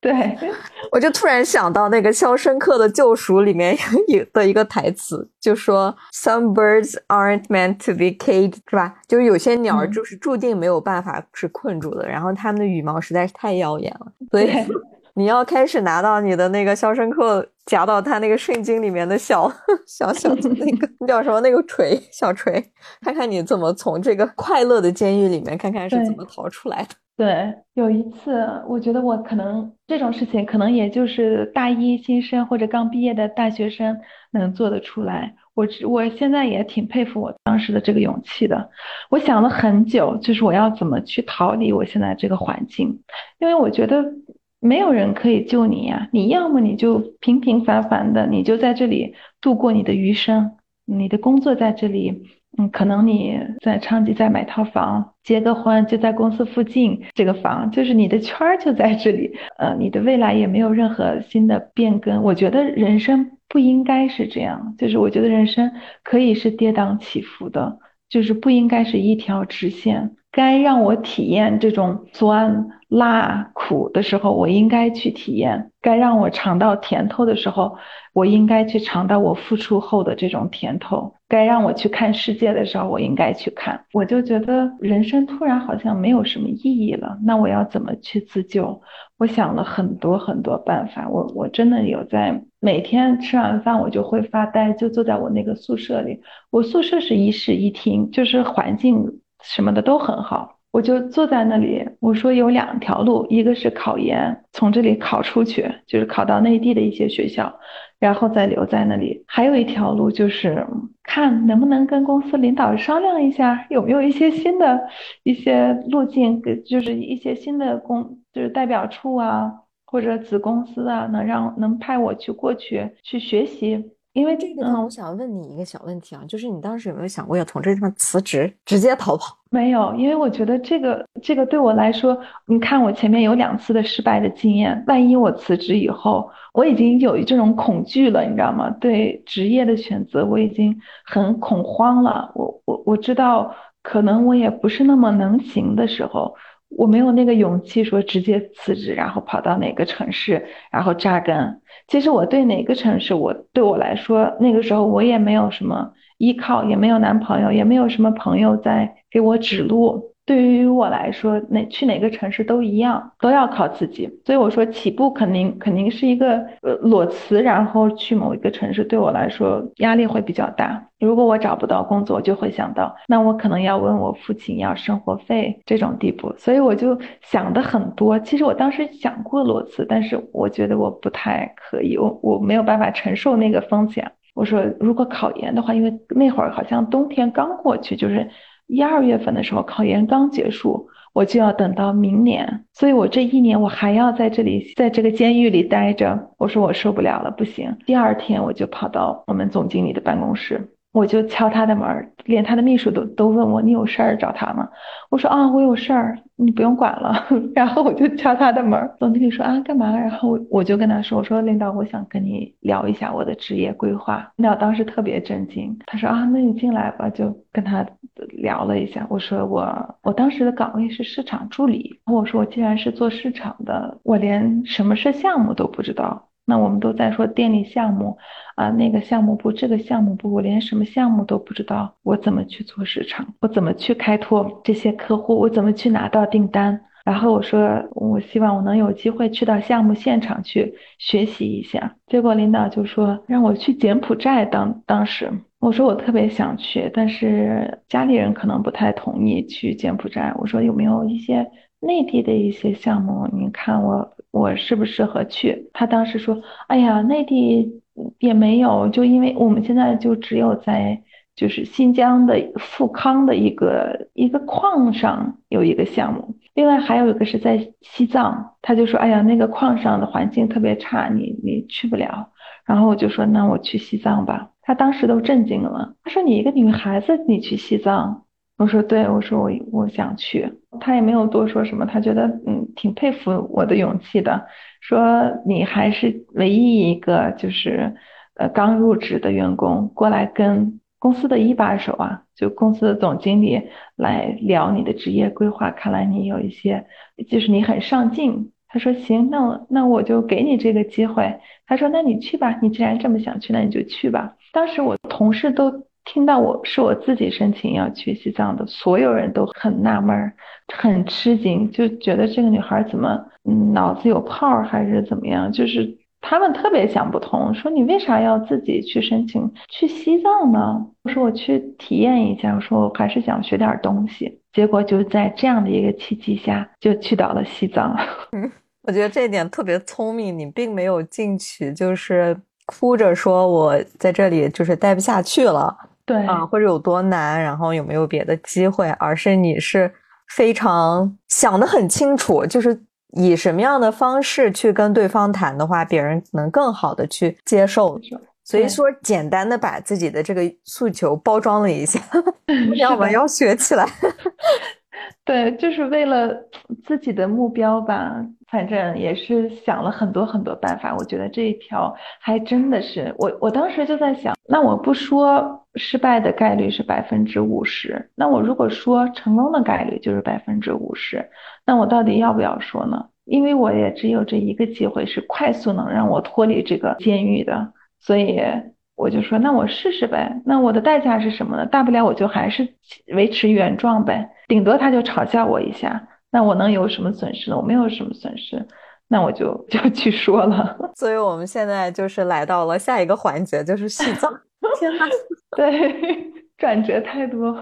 对，我就突然想到那个《肖申克的救赎》里面有的一个台词，就说 “Some birds aren't meant to be caged”，是吧？就是有些鸟就是注定没有办法是困住的，然后它们的羽毛实在是太耀眼了，所以 你要开始拿到你的那个《肖申克》夹到他那个圣经里面的小 小小的那个叫什么那个锤小锤，看看你怎么从这个快乐的监狱里面看看是怎么逃出来的。对，有一次，我觉得我可能这种事情，可能也就是大一新生或者刚毕业的大学生能做得出来。我我现在也挺佩服我当时的这个勇气的。我想了很久，就是我要怎么去逃离我现在这个环境，因为我觉得没有人可以救你呀。你要么你就平平凡凡的，你就在这里度过你的余生，你的工作在这里。嗯，可能你在昌吉再买套房，结个婚就在公司附近，这个房就是你的圈儿就在这里。呃，你的未来也没有任何新的变更。我觉得人生不应该是这样，就是我觉得人生可以是跌宕起伏的，就是不应该是一条直线。该让我体验这种酸、辣、苦的时候，我应该去体验；该让我尝到甜头的时候，我应该去尝到我付出后的这种甜头。该让我去看世界的时候，我应该去看。我就觉得人生突然好像没有什么意义了。那我要怎么去自救？我想了很多很多办法。我我真的有在每天吃完饭，我就会发呆，就坐在我那个宿舍里。我宿舍是一室一厅，就是环境。什么的都很好，我就坐在那里。我说有两条路，一个是考研，从这里考出去，就是考到内地的一些学校，然后再留在那里；还有一条路就是看能不能跟公司领导商量一下，有没有一些新的一些路径，就是一些新的公，就是代表处啊，或者子公司啊，能让能派我去过去去学习。因为这个地方，我想问你一个小问题啊，就是你当时有没有想过要从这个地方辞职，直接逃跑？没有，因为我觉得这个这个对我来说，你看我前面有两次的失败的经验，万一我辞职以后，我已经有这种恐惧了，你知道吗？对职业的选择，我已经很恐慌了。我我我知道，可能我也不是那么能行的时候。我没有那个勇气说直接辞职，然后跑到哪个城市，然后扎根。其实我对哪个城市，我对我来说，那个时候我也没有什么依靠，也没有男朋友，也没有什么朋友在给我指路。对于我来说，哪去哪个城市都一样，都要靠自己。所以我说，起步肯定肯定是一个呃裸辞，然后去某一个城市，对我来说压力会比较大。如果我找不到工作，就会想到，那我可能要问我父亲要生活费这种地步。所以我就想的很多。其实我当时想过裸辞，但是我觉得我不太可以，我我没有办法承受那个风险。我说，如果考研的话，因为那会儿好像冬天刚过去，就是。一二月份的时候，考研刚结束，我就要等到明年，所以我这一年我还要在这里，在这个监狱里待着。我说我受不了了，不行。第二天我就跑到我们总经理的办公室。我就敲他的门，连他的秘书都都问我你有事儿找他吗？我说啊，我有事儿，你不用管了。然后我就敲他的门，总经理说啊，干嘛？然后我就跟他说，我说领导，我想跟你聊一下我的职业规划。领导当时特别震惊，他说啊，那你进来吧，就跟他聊了一下。我说我我当时的岗位是市场助理，我说我既然是做市场的，我连什么是项目都不知道。那我们都在说电力项目啊，那个项目部，这个项目部，我连什么项目都不知道，我怎么去做市场？我怎么去开拓这些客户？我怎么去拿到订单？然后我说，我希望我能有机会去到项目现场去学习一下。结果领导就说让我去柬埔寨。当当时我说我特别想去，但是家里人可能不太同意去柬埔寨。我说有没有一些内地的一些项目？你看我。我适不适合去？他当时说：“哎呀，内地也没有，就因为我们现在就只有在就是新疆的富康的一个一个矿上有一个项目，另外还有一个是在西藏。”他就说：“哎呀，那个矿上的环境特别差，你你去不了。”然后我就说：“那我去西藏吧。”他当时都震惊了，他说：“你一个女孩子，你去西藏？”我说对，我说我我想去，他也没有多说什么，他觉得嗯挺佩服我的勇气的，说你还是唯一一个就是呃刚入职的员工过来跟公司的一把手啊，就公司的总经理来聊你的职业规划，看来你有一些就是你很上进。他说行，那我那我就给你这个机会。他说那你去吧，你既然这么想去，那你就去吧。当时我同事都。听到我是我自己申请要去西藏的，所有人都很纳闷，很吃惊，就觉得这个女孩怎么嗯脑子有泡还是怎么样？就是他们特别想不通，说你为啥要自己去申请去西藏呢？我说我去体验一下，我说我还是想学点东西。结果就在这样的一个契机下，就去到了西藏。嗯，我觉得这一点特别聪明，你并没有进去就是哭着说我在这里就是待不下去了。对啊，或者有多难，然后有没有别的机会，而是你是非常想得很清楚，就是以什么样的方式去跟对方谈的话，别人能更好的去接受。所以说，简单的把自己的这个诉求包装了一下，要不要学起来？对，就是为了自己的目标吧，反正也是想了很多很多办法。我觉得这一条还真的是我，我当时就在想，那我不说失败的概率是百分之五十，那我如果说成功的概率就是百分之五十，那我到底要不要说呢？因为我也只有这一个机会是快速能让我脱离这个监狱的，所以。我就说，那我试试呗。那我的代价是什么呢？大不了我就还是维持原状呗，顶多他就嘲笑我一下。那我能有什么损失呢？我没有什么损失，那我就就去说了。所以我们现在就是来到了下一个环节，就是西藏。天呐，对，转折太多。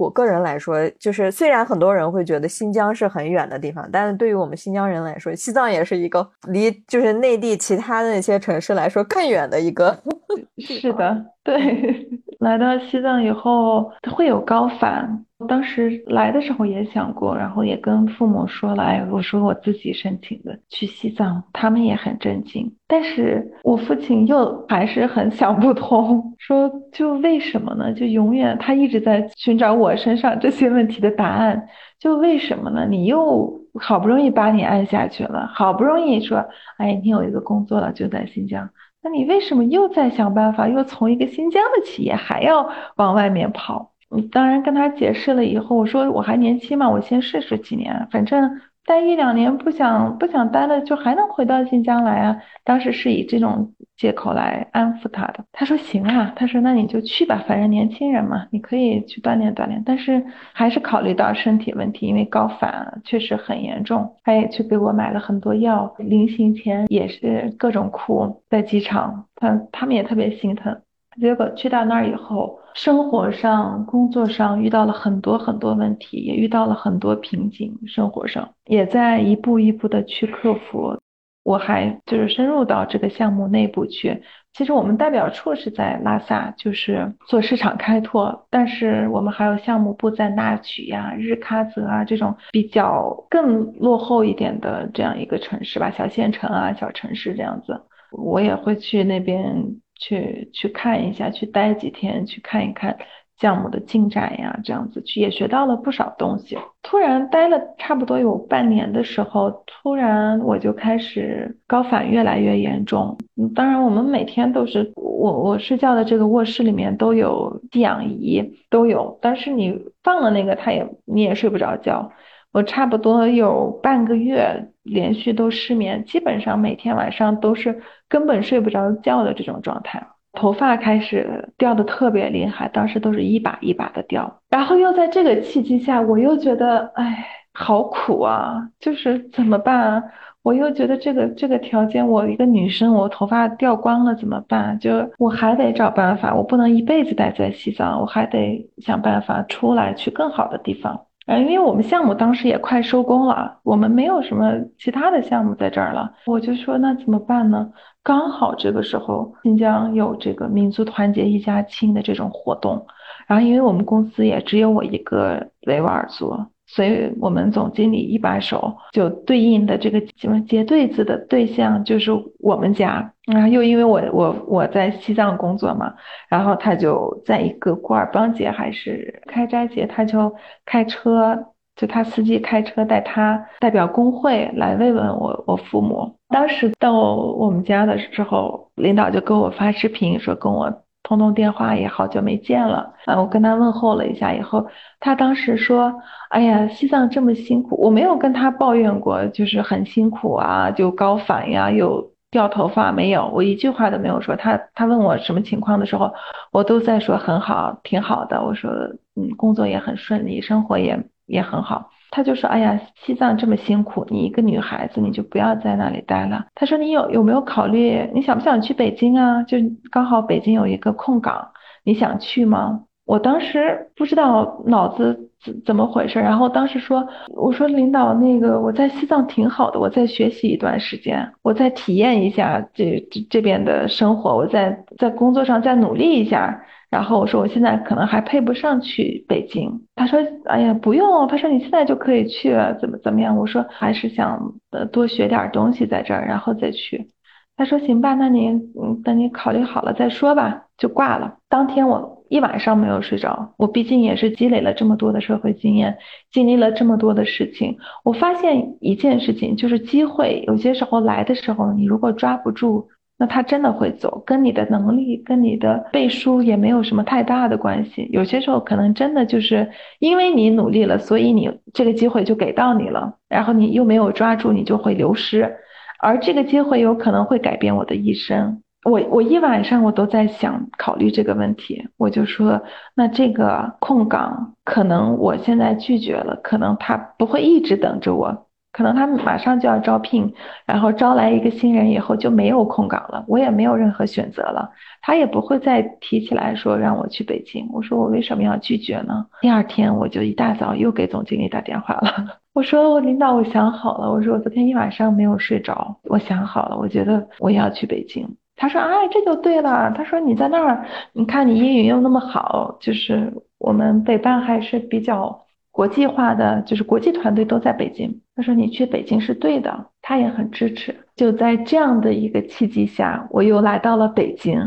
我个人来说，就是虽然很多人会觉得新疆是很远的地方，但是对于我们新疆人来说，西藏也是一个离就是内地其他的那些城市来说更远的一个。是的，对，来到西藏以后会有高反。当时来的时候也想过，然后也跟父母说了，哎，我说我自己申请的去西藏，他们也很震惊。但是我父亲又还是很想不通，说就为什么呢？就永远他一直在寻找我身上这些问题的答案，就为什么呢？你又好不容易把你按下去了，好不容易说，哎，你有一个工作了，就在新疆。那你为什么又在想办法，又从一个新疆的企业还要往外面跑？你当然跟他解释了以后，我说我还年轻嘛，我先试试几年，反正。待一两年不想不想待了，就还能回到新疆来啊。当时是以这种借口来安抚他的。他说行啊，他说那你就去吧，反正年轻人嘛，你可以去锻炼锻炼。但是还是考虑到身体问题，因为高反确实很严重。他也去给我买了很多药，临行前也是各种哭，在机场，他他们也特别心疼。结果去到那儿以后。生活上、工作上遇到了很多很多问题，也遇到了很多瓶颈。生活上也在一步一步的去克服。我还就是深入到这个项目内部去。其实我们代表处是在拉萨，就是做市场开拓。但是我们还有项目部在纳曲呀、日喀则啊这种比较更落后一点的这样一个城市吧，小县城啊、小城市这样子，我也会去那边。去去看一下，去待几天，去看一看项目的进展呀，这样子去也学到了不少东西。突然待了差不多有半年的时候，突然我就开始高反越来越严重。当然，我们每天都是我我睡觉的这个卧室里面都有吸氧仪，都有，但是你放了那个，它也你也睡不着觉。我差不多有半个月连续都失眠，基本上每天晚上都是根本睡不着觉的这种状态，头发开始掉的特别厉害，当时都是一把一把的掉。然后又在这个契机下，我又觉得，哎，好苦啊，就是怎么办啊？我又觉得这个这个条件，我一个女生，我头发掉光了怎么办？就我还得找办法，我不能一辈子待在西藏，我还得想办法出来，去更好的地方。因为我们项目当时也快收工了，我们没有什么其他的项目在这儿了，我就说那怎么办呢？刚好这个时候新疆有这个民族团结一家亲的这种活动，然后因为我们公司也只有我一个维吾尔族。所以我们总经理一把手就对应的这个什么结对子的对象就是我们家，然后又因为我我我在西藏工作嘛，然后他就在一个古尔邦节还是开斋节，他就开车，就他司机开车带他代表工会来慰问我我父母。当时到我们家的时候，领导就给我发视频说跟我。通通电话也好久没见了啊！我跟他问候了一下以后，他当时说：“哎呀，西藏这么辛苦。”我没有跟他抱怨过，就是很辛苦啊，就高反呀，又掉头发，没有，我一句话都没有说。他他问我什么情况的时候，我都在说很好，挺好的。我说嗯，工作也很顺利，生活也也很好。他就说：“哎呀，西藏这么辛苦，你一个女孩子，你就不要在那里待了。”他说：“你有有没有考虑，你想不想去北京啊？就刚好北京有一个空岗，你想去吗？”我当时不知道脑子怎怎么回事，然后当时说：“我说领导，那个我在西藏挺好的，我再学习一段时间，我再体验一下这这边的生活，我再在工作上再努力一下。”然后我说我现在可能还配不上去北京。他说：“哎呀，不用。”他说：“你现在就可以去，怎么怎么样？”我说：“还是想呃多学点东西在这儿，然后再去。”他说行吧，那你嗯，等你考虑好了再说吧，就挂了。当天我一晚上没有睡着，我毕竟也是积累了这么多的社会经验，经历了这么多的事情，我发现一件事情，就是机会有些时候来的时候，你如果抓不住。那他真的会走，跟你的能力、跟你的背书也没有什么太大的关系。有些时候可能真的就是因为你努力了，所以你这个机会就给到你了，然后你又没有抓住，你就会流失。而这个机会有可能会改变我的一生。我我一晚上我都在想考虑这个问题，我就说，那这个空岗可能我现在拒绝了，可能他不会一直等着我。可能他们马上就要招聘，然后招来一个新人以后就没有空岗了，我也没有任何选择了，他也不会再提起来说让我去北京。我说我为什么要拒绝呢？第二天我就一大早又给总经理打电话了，我说我领导我想好了，我说我昨天一晚上没有睡着，我想好了，我觉得我要去北京。他说哎这就对了，他说你在那儿，你看你英语又那么好，就是我们北办还是比较。国际化的就是国际团队都在北京。他说你去北京是对的，他也很支持。就在这样的一个契机下，我又来到了北京。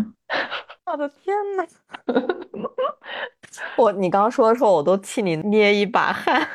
我的天呐！我你刚刚说的时候，我都替你捏一把汗。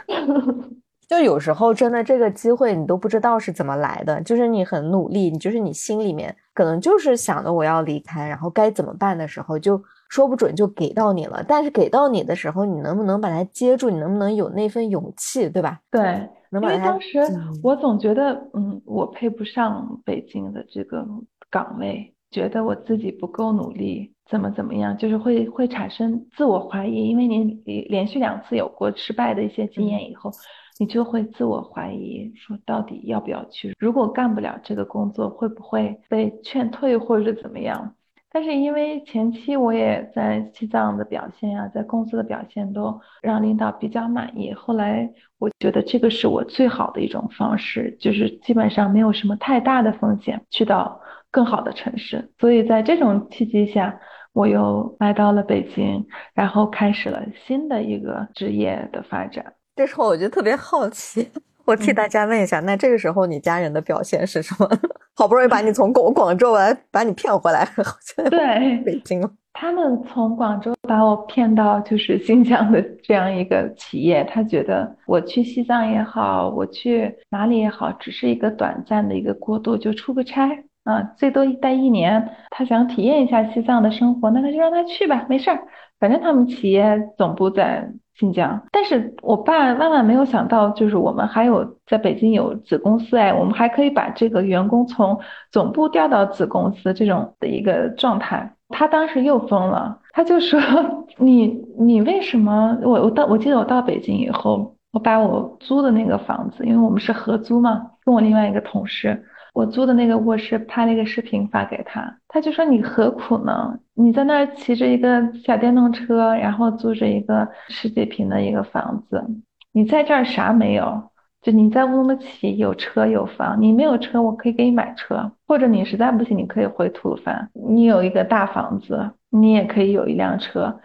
就有时候真的这个机会你都不知道是怎么来的，就是你很努力，你就是你心里面可能就是想着我要离开，然后该怎么办的时候就。说不准就给到你了，但是给到你的时候，你能不能把它接住？你能不能有那份勇气，对吧？对，因为当时我总觉得，嗯，我配不上北京的这个岗位，觉得我自己不够努力，怎么怎么样，就是会会产生自我怀疑。因为你连续两次有过失败的一些经验以后，你就会自我怀疑，说到底要不要去？如果干不了这个工作，会不会被劝退或者是怎么样？但是因为前期我也在西藏的表现呀，在公司的表现都让领导比较满意。后来我觉得这个是我最好的一种方式，就是基本上没有什么太大的风险去到更好的城市。所以在这种契机下，我又来到了北京，然后开始了新的一个职业的发展。这时候我就特别好奇。我替大家问一下，那这个时候你家人的表现是什么？好不容易把你从广 广州来把你骗回来，对，北京了。他们从广州把我骗到就是新疆的这样一个企业，他觉得我去西藏也好，我去哪里也好，只是一个短暂的一个过渡，就出个差啊，最多待一年。他想体验一下西藏的生活，那他就让他去吧，没事儿，反正他们企业总部在。新疆，但是我爸万万没有想到，就是我们还有在北京有子公司哎，我们还可以把这个员工从总部调到子公司这种的一个状态。他当时又疯了，他就说：“你你为什么？我我到我记得我到北京以后，我把我租的那个房子，因为我们是合租嘛，跟我另外一个同事。”我租的那个卧室拍了一个视频发给他，他就说你何苦呢？你在那儿骑着一个小电动车，然后租着一个十几平的一个房子，你在这儿啥没有？就你在乌鲁木齐有车有房，你没有车，我可以给你买车，或者你实在不行，你可以回吐鲁番，你有一个大房子，你也可以有一辆车。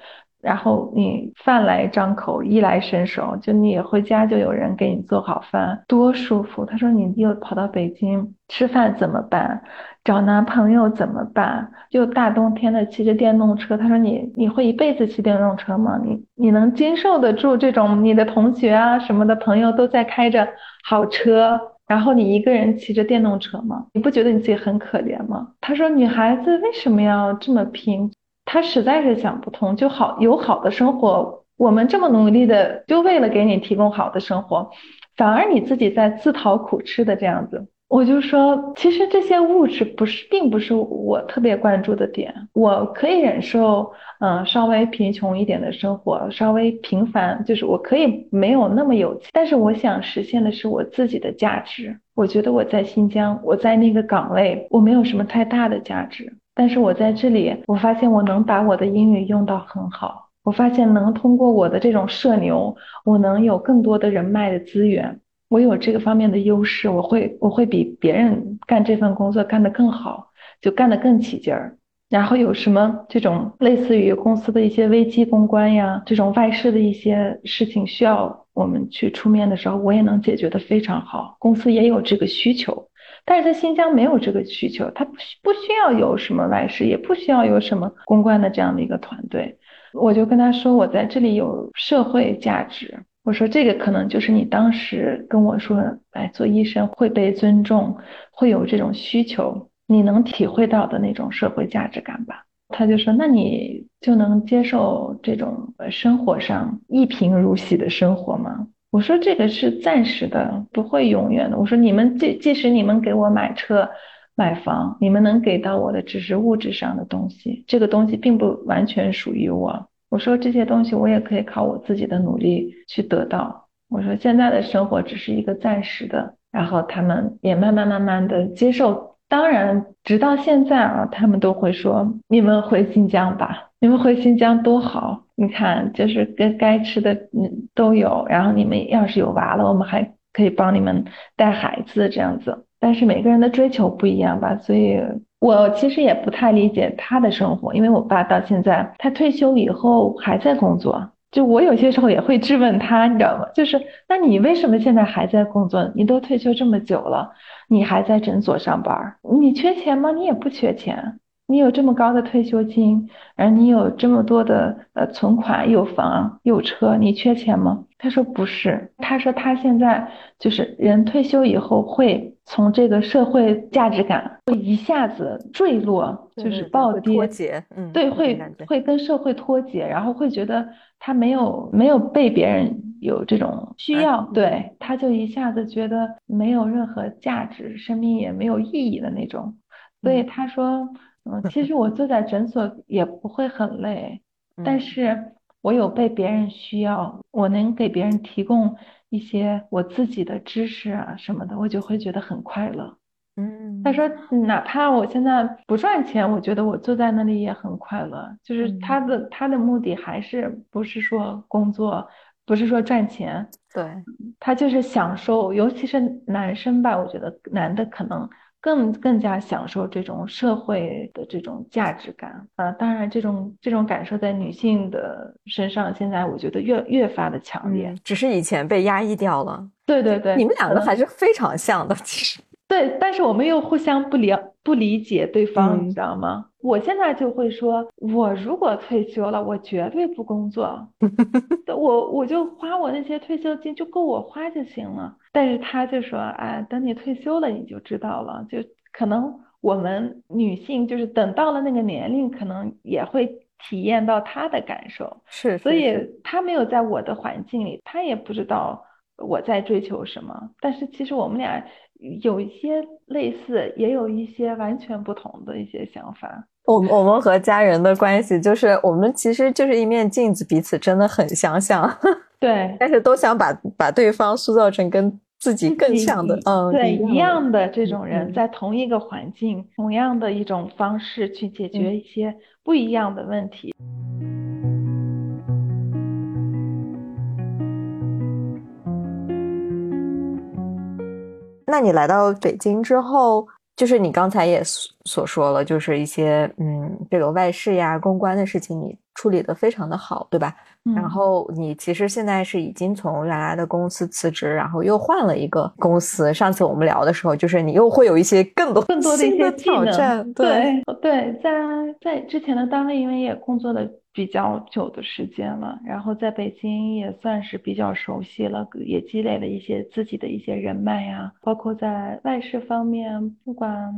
然后你饭来张口，衣来伸手，就你回家就有人给你做好饭，多舒服。他说你又跑到北京吃饭怎么办？找男朋友怎么办？就大冬天的骑着电动车，他说你你会一辈子骑电动车吗？你你能经受得住这种你的同学啊什么的朋友都在开着好车，然后你一个人骑着电动车吗？你不觉得你自己很可怜吗？他说女孩子为什么要这么拼？他实在是想不通，就好有好的生活，我们这么努力的，就为了给你提供好的生活，反而你自己在自讨苦吃的这样子。我就说，其实这些物质不是，并不是我特别关注的点。我可以忍受，嗯，稍微贫穷一点的生活，稍微平凡，就是我可以没有那么有钱，但是我想实现的是我自己的价值。我觉得我在新疆，我在那个岗位，我没有什么太大的价值。但是我在这里，我发现我能把我的英语用到很好。我发现能通过我的这种社牛，我能有更多的人脉的资源。我有这个方面的优势，我会我会比别人干这份工作干得更好，就干得更起劲儿。然后有什么这种类似于公司的一些危机公关呀，这种外事的一些事情需要我们去出面的时候，我也能解决得非常好。公司也有这个需求。但是在新疆没有这个需求，他不不需要有什么外事，也不需要有什么公关的这样的一个团队。我就跟他说，我在这里有社会价值。我说这个可能就是你当时跟我说，哎，做医生会被尊重，会有这种需求，你能体会到的那种社会价值感吧？他就说，那你就能接受这种生活上一贫如洗的生活吗？我说这个是暂时的，不会永远的。我说你们即即使你们给我买车、买房，你们能给到我的只是物质上的东西，这个东西并不完全属于我。我说这些东西我也可以靠我自己的努力去得到。我说现在的生活只是一个暂时的，然后他们也慢慢慢慢的接受。当然，直到现在啊，他们都会说你们回新疆吧，你们回新疆多好。你看，就是该该吃的嗯都有，然后你们要是有娃了，我们还可以帮你们带孩子这样子。但是每个人的追求不一样吧，所以我其实也不太理解他的生活，因为我爸到现在他退休以后还在工作，就我有些时候也会质问他，你知道吗？就是那你为什么现在还在工作？你都退休这么久了，你还在诊所上班，你缺钱吗？你也不缺钱。你有这么高的退休金，而你有这么多的呃存款，有房有车，你缺钱吗？他说不是，他说他现在就是人退休以后会从这个社会价值感会一下子坠落，就是暴跌，脱节，嗯，对，会会跟社会脱节，然后会觉得他没有没有被别人有这种需要，对，他就一下子觉得没有任何价值，生命也没有意义的那种，所以他说。嗯，其实我坐在诊所也不会很累，但是我有被别人需要，我能给别人提供一些我自己的知识啊什么的，我就会觉得很快乐。嗯，他说，哪怕我现在不赚钱，我觉得我坐在那里也很快乐。就是他的他的目的还是不是说工作，不是说赚钱，对他就是享受，尤其是男生吧，我觉得男的可能。更更加享受这种社会的这种价值感啊！当然，这种这种感受在女性的身上，现在我觉得越越发的强烈，只是以前被压抑掉了。对对对，你们两个还是非常像的，其实。对，但是我们又互相不理不理解对方，你知道吗？我现在就会说，我如果退休了，我绝对不工作，我我就花我那些退休金就够我花就行了。但是他就说，哎，等你退休了你就知道了，就可能我们女性就是等到了那个年龄，可能也会体验到他的感受。是，所以他没有在我的环境里，他也不知道我在追求什么。但是其实我们俩有一些类似，也有一些完全不同的一些想法。我我们和家人的关系就是，我们其实就是一面镜子，彼此真的很相像。对，但是都想把把对方塑造成跟自己更像的，嗯，对，一样的这种人，在同一个环境，同样的一种方式去解决一些不一样的问题。那你来到北京之后？就是你刚才也所说了，就是一些嗯，这个外事呀、公关的事情，你处理的非常的好，对吧？然后你其实现在是已经从原来的公司辞职，然后又换了一个公司。上次我们聊的时候，就是你又会有一些更多更多的一些挑战。对对，在在之前的单位，因为也工作了。比较久的时间了，然后在北京也算是比较熟悉了，也积累了一些自己的一些人脉呀，包括在外事方面，不管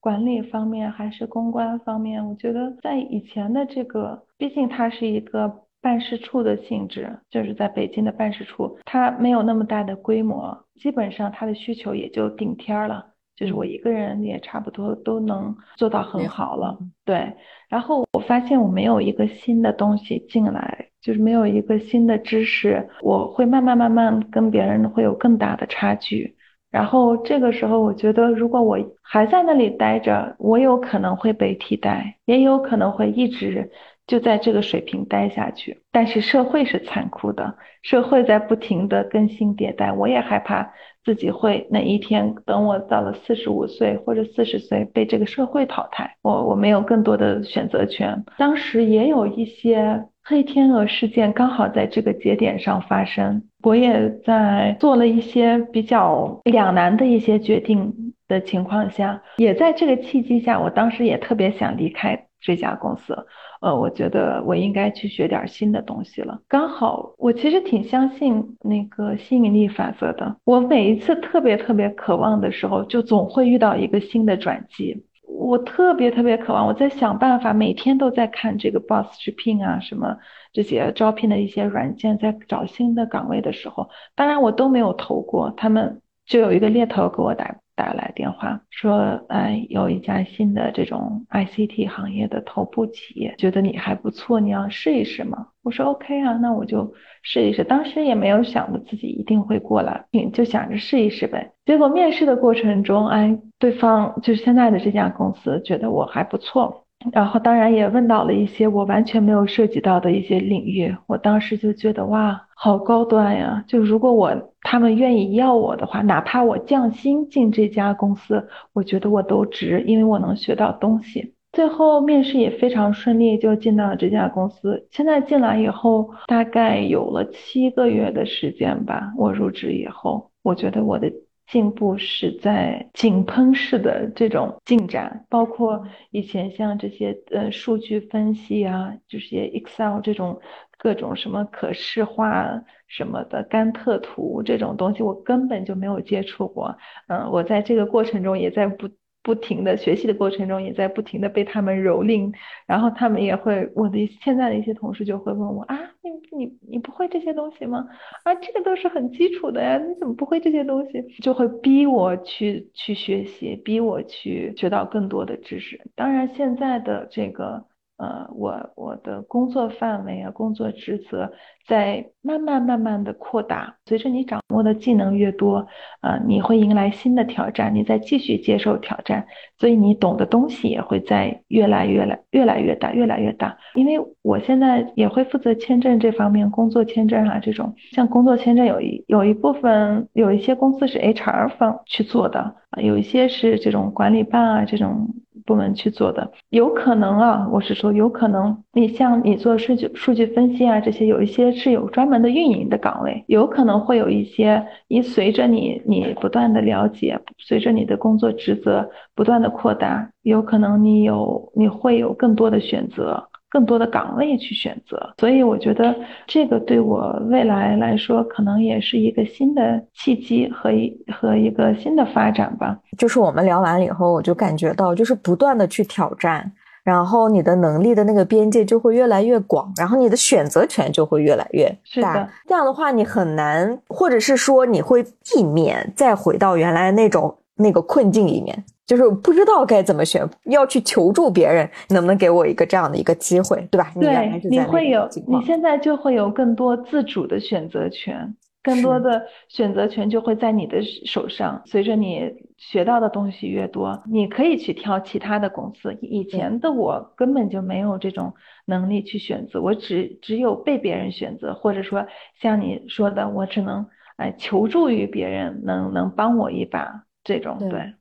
管理方面还是公关方面，我觉得在以前的这个，毕竟它是一个办事处的性质，就是在北京的办事处，它没有那么大的规模，基本上它的需求也就顶天了。就是我一个人也差不多都能做到很好了，对。然后我发现我没有一个新的东西进来，就是没有一个新的知识，我会慢慢慢慢跟别人会有更大的差距。然后这个时候，我觉得如果我还在那里待着，我有可能会被替代，也有可能会一直就在这个水平待下去。但是社会是残酷的，社会在不停的更新迭代，我也害怕。自己会哪一天等我到了四十五岁或者四十岁被这个社会淘汰，我我没有更多的选择权。当时也有一些黑天鹅事件刚好在这个节点上发生，我也在做了一些比较两难的一些决定。的情况下，也在这个契机下，我当时也特别想离开这家公司。呃，我觉得我应该去学点新的东西了。刚好我其实挺相信那个吸引力法则的。我每一次特别特别渴望的时候，就总会遇到一个新的转机。我特别特别渴望，我在想办法，每天都在看这个 Boss 直聘啊，什么这些招聘的一些软件，在找新的岗位的时候，当然我都没有投过，他们就有一个猎头给我打。打来电话说，哎，有一家新的这种 ICT 行业的头部企业，觉得你还不错，你要试一试吗？我说 OK 啊，那我就试一试。当时也没有想着自己一定会过来，就想着试一试呗。结果面试的过程中，哎，对方就是现在的这家公司觉得我还不错。然后当然也问到了一些我完全没有涉及到的一些领域，我当时就觉得哇，好高端呀！就如果我他们愿意要我的话，哪怕我降薪进这家公司，我觉得我都值，因为我能学到东西。最后面试也非常顺利，就进到了这家公司。现在进来以后，大概有了七个月的时间吧。我入职以后，我觉得我的。进步是在井喷式的这种进展，包括以前像这些呃数据分析啊，这些 Excel 这种各种什么可视化什么的甘特图这种东西，我根本就没有接触过。嗯，我在这个过程中也在不。不停的学习的过程中，也在不停的被他们蹂躏，然后他们也会，我的现在的一些同事就会问我啊，你你你不会这些东西吗？啊，这个都是很基础的呀，你怎么不会这些东西？就会逼我去去学习，逼我去学到更多的知识。当然，现在的这个。呃，我我的工作范围啊，工作职责在慢慢慢慢的扩大。随着你掌握的技能越多，呃，你会迎来新的挑战，你再继续接受挑战，所以你懂的东西也会在越来越来越来越大，越来越大。因为我现在也会负责签证这方面，工作签证啊这种，像工作签证有一有一部分有一些公司是 HR 方去做的啊，有一些是这种管理办啊这种。部门去做的，有可能啊，我是说有可能，你像你做数据数据分析啊，这些有一些是有专门的运营的岗位，有可能会有一些，你随着你你不断的了解，随着你的工作职责不断的扩大，有可能你有你会有更多的选择。更多的岗位去选择，所以我觉得这个对我未来来说，可能也是一个新的契机和一和一个新的发展吧。就是我们聊完了以后，我就感觉到，就是不断的去挑战，然后你的能力的那个边界就会越来越广，然后你的选择权就会越来越大。这样的话，你很难，或者是说你会避免再回到原来那种那个困境里面。就是不知道该怎么选，要去求助别人，能不能给我一个这样的一个机会，对吧？对，你会有，你现在就会有更多自主的选择权，更多的选择权就会在你的手上。随着你学到的东西越多，你可以去挑其他的公司。以前的我根本就没有这种能力去选择，我只只有被别人选择，或者说像你说的，我只能哎求助于别人，能能帮我一把这种对。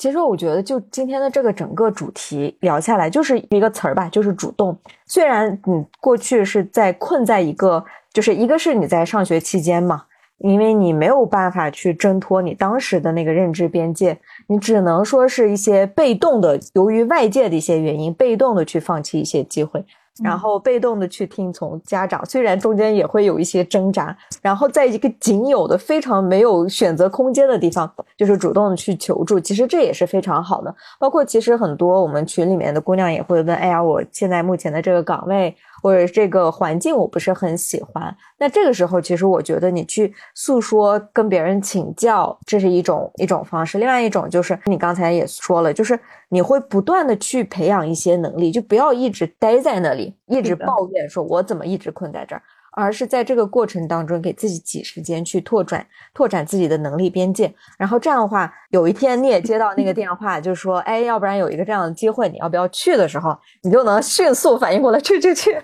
其实我觉得，就今天的这个整个主题聊下来，就是一个词儿吧，就是主动。虽然你过去是在困在一个，就是一个是你在上学期间嘛，因为你没有办法去挣脱你当时的那个认知边界，你只能说是一些被动的，由于外界的一些原因，被动的去放弃一些机会。然后被动的去听从家长，虽然中间也会有一些挣扎，然后在一个仅有的非常没有选择空间的地方，就是主动的去求助，其实这也是非常好的。包括其实很多我们群里面的姑娘也会问：哎呀，我现在目前的这个岗位。或者这个环境我不是很喜欢，那这个时候其实我觉得你去诉说、跟别人请教，这是一种一种方式。另外一种就是你刚才也说了，就是你会不断的去培养一些能力，就不要一直待在那里，一直抱怨说我怎么一直困在这儿。而是在这个过程当中，给自己挤时间去拓展、拓展自己的能力边界。然后这样的话，有一天你也接到那个电话，就说：“哎，要不然有一个这样的机会，你要不要去？”的时候，你就能迅速反应过来，去去去。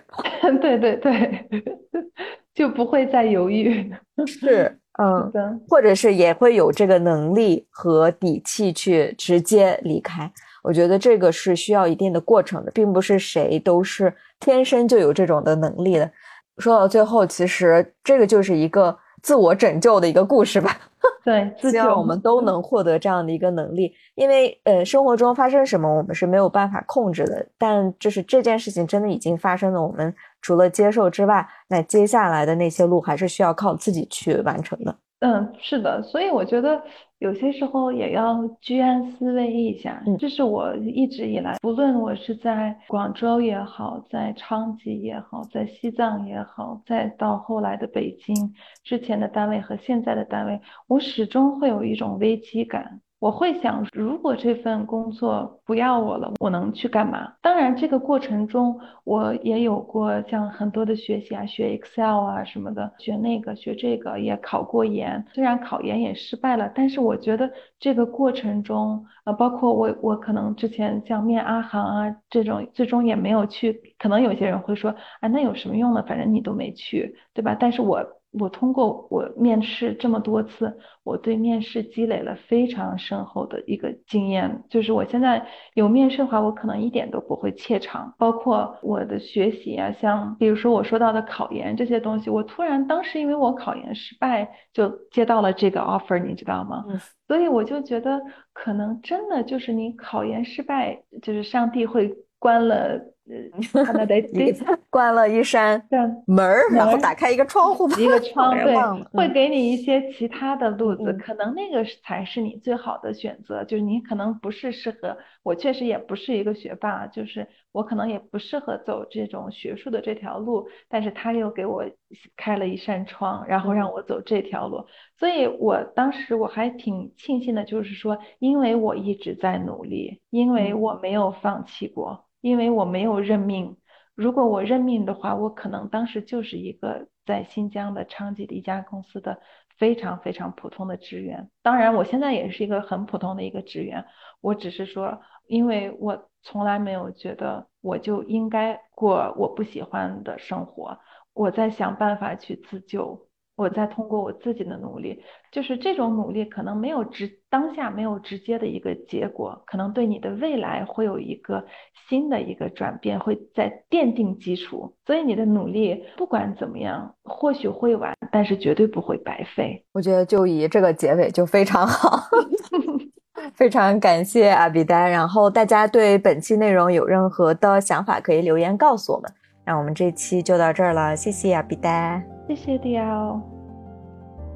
对对 对，就不会再犹豫。是，嗯，或者是也会有这个能力和底气去直接离开。我觉得这个是需要一定的过程的，并不是谁都是天生就有这种的能力的。说到最后，其实这个就是一个自我拯救的一个故事吧。对，希望我们都能获得这样的一个能力，因为呃，生活中发生什么我们是没有办法控制的，但就是这件事情真的已经发生了，我们除了接受之外，那接下来的那些路还是需要靠自己去完成的。嗯，是的，所以我觉得有些时候也要居安思危一下。嗯，这是我一直以来，不论我是在广州也好，在昌吉也好，在西藏也好，再到后来的北京，之前的单位和现在的单位，我始终会有一种危机感。我会想，如果这份工作不要我了，我能去干嘛？当然，这个过程中我也有过像很多的学习啊，学 Excel 啊什么的，学那个学这个，也考过研。虽然考研也失败了，但是我觉得这个过程中，呃，包括我我可能之前像面阿航啊这种，最终也没有去。可能有些人会说，啊，那有什么用呢？反正你都没去，对吧？但是我。我通过我面试这么多次，我对面试积累了非常深厚的一个经验。就是我现在有面试的话，我可能一点都不会怯场。包括我的学习啊，像比如说我说到的考研这些东西，我突然当时因为我考研失败，就接到了这个 offer，你知道吗？所以我就觉得可能真的就是你考研失败，就是上帝会关了。呃，那得 得关了一扇门儿，然后打开一个窗户，一个 窗对，会给你一些其他的路子，可能那个才是你最好的选择。就是你可能不是适合，我确实也不是一个学霸，就是我可能也不适合走这种学术的这条路，但是他又给我开了一扇窗，然后让我走这条路。所以我当时我还挺庆幸的，就是说，因为我一直在努力，因为我没有放弃过。因为我没有认命，如果我认命的话，我可能当时就是一个在新疆的昌吉的一家公司的非常非常普通的职员。当然，我现在也是一个很普通的一个职员。我只是说，因为我从来没有觉得我就应该过我不喜欢的生活，我在想办法去自救。我在通过我自己的努力，就是这种努力可能没有直当下没有直接的一个结果，可能对你的未来会有一个新的一个转变，会在奠定基础。所以你的努力不管怎么样，或许会晚，但是绝对不会白费。我觉得就以这个结尾就非常好，非常感谢阿比丹。然后大家对本期内容有任何的想法，可以留言告诉我们。那我们这期就到这儿了，谢谢阿比丹。谢谢迪奥，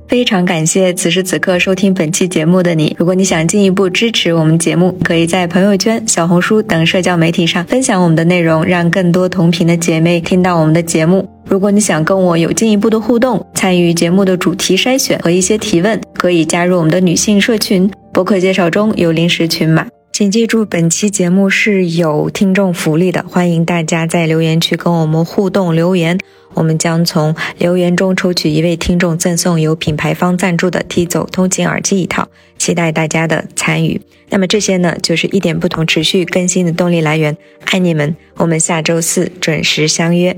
非常感谢此时此刻收听本期节目的你。如果你想进一步支持我们节目，可以在朋友圈、小红书等社交媒体上分享我们的内容，让更多同频的姐妹听到我们的节目。如果你想跟我有进一步的互动，参与节目的主题筛选和一些提问，可以加入我们的女性社群。博客介绍中有临时群码。请记住，本期节目是有听众福利的，欢迎大家在留言区跟我们互动留言，我们将从留言中抽取一位听众赠送由品牌方赞助的 T 走通勤耳机一套，期待大家的参与。那么这些呢，就是一点不同持续更新的动力来源，爱你们，我们下周四准时相约。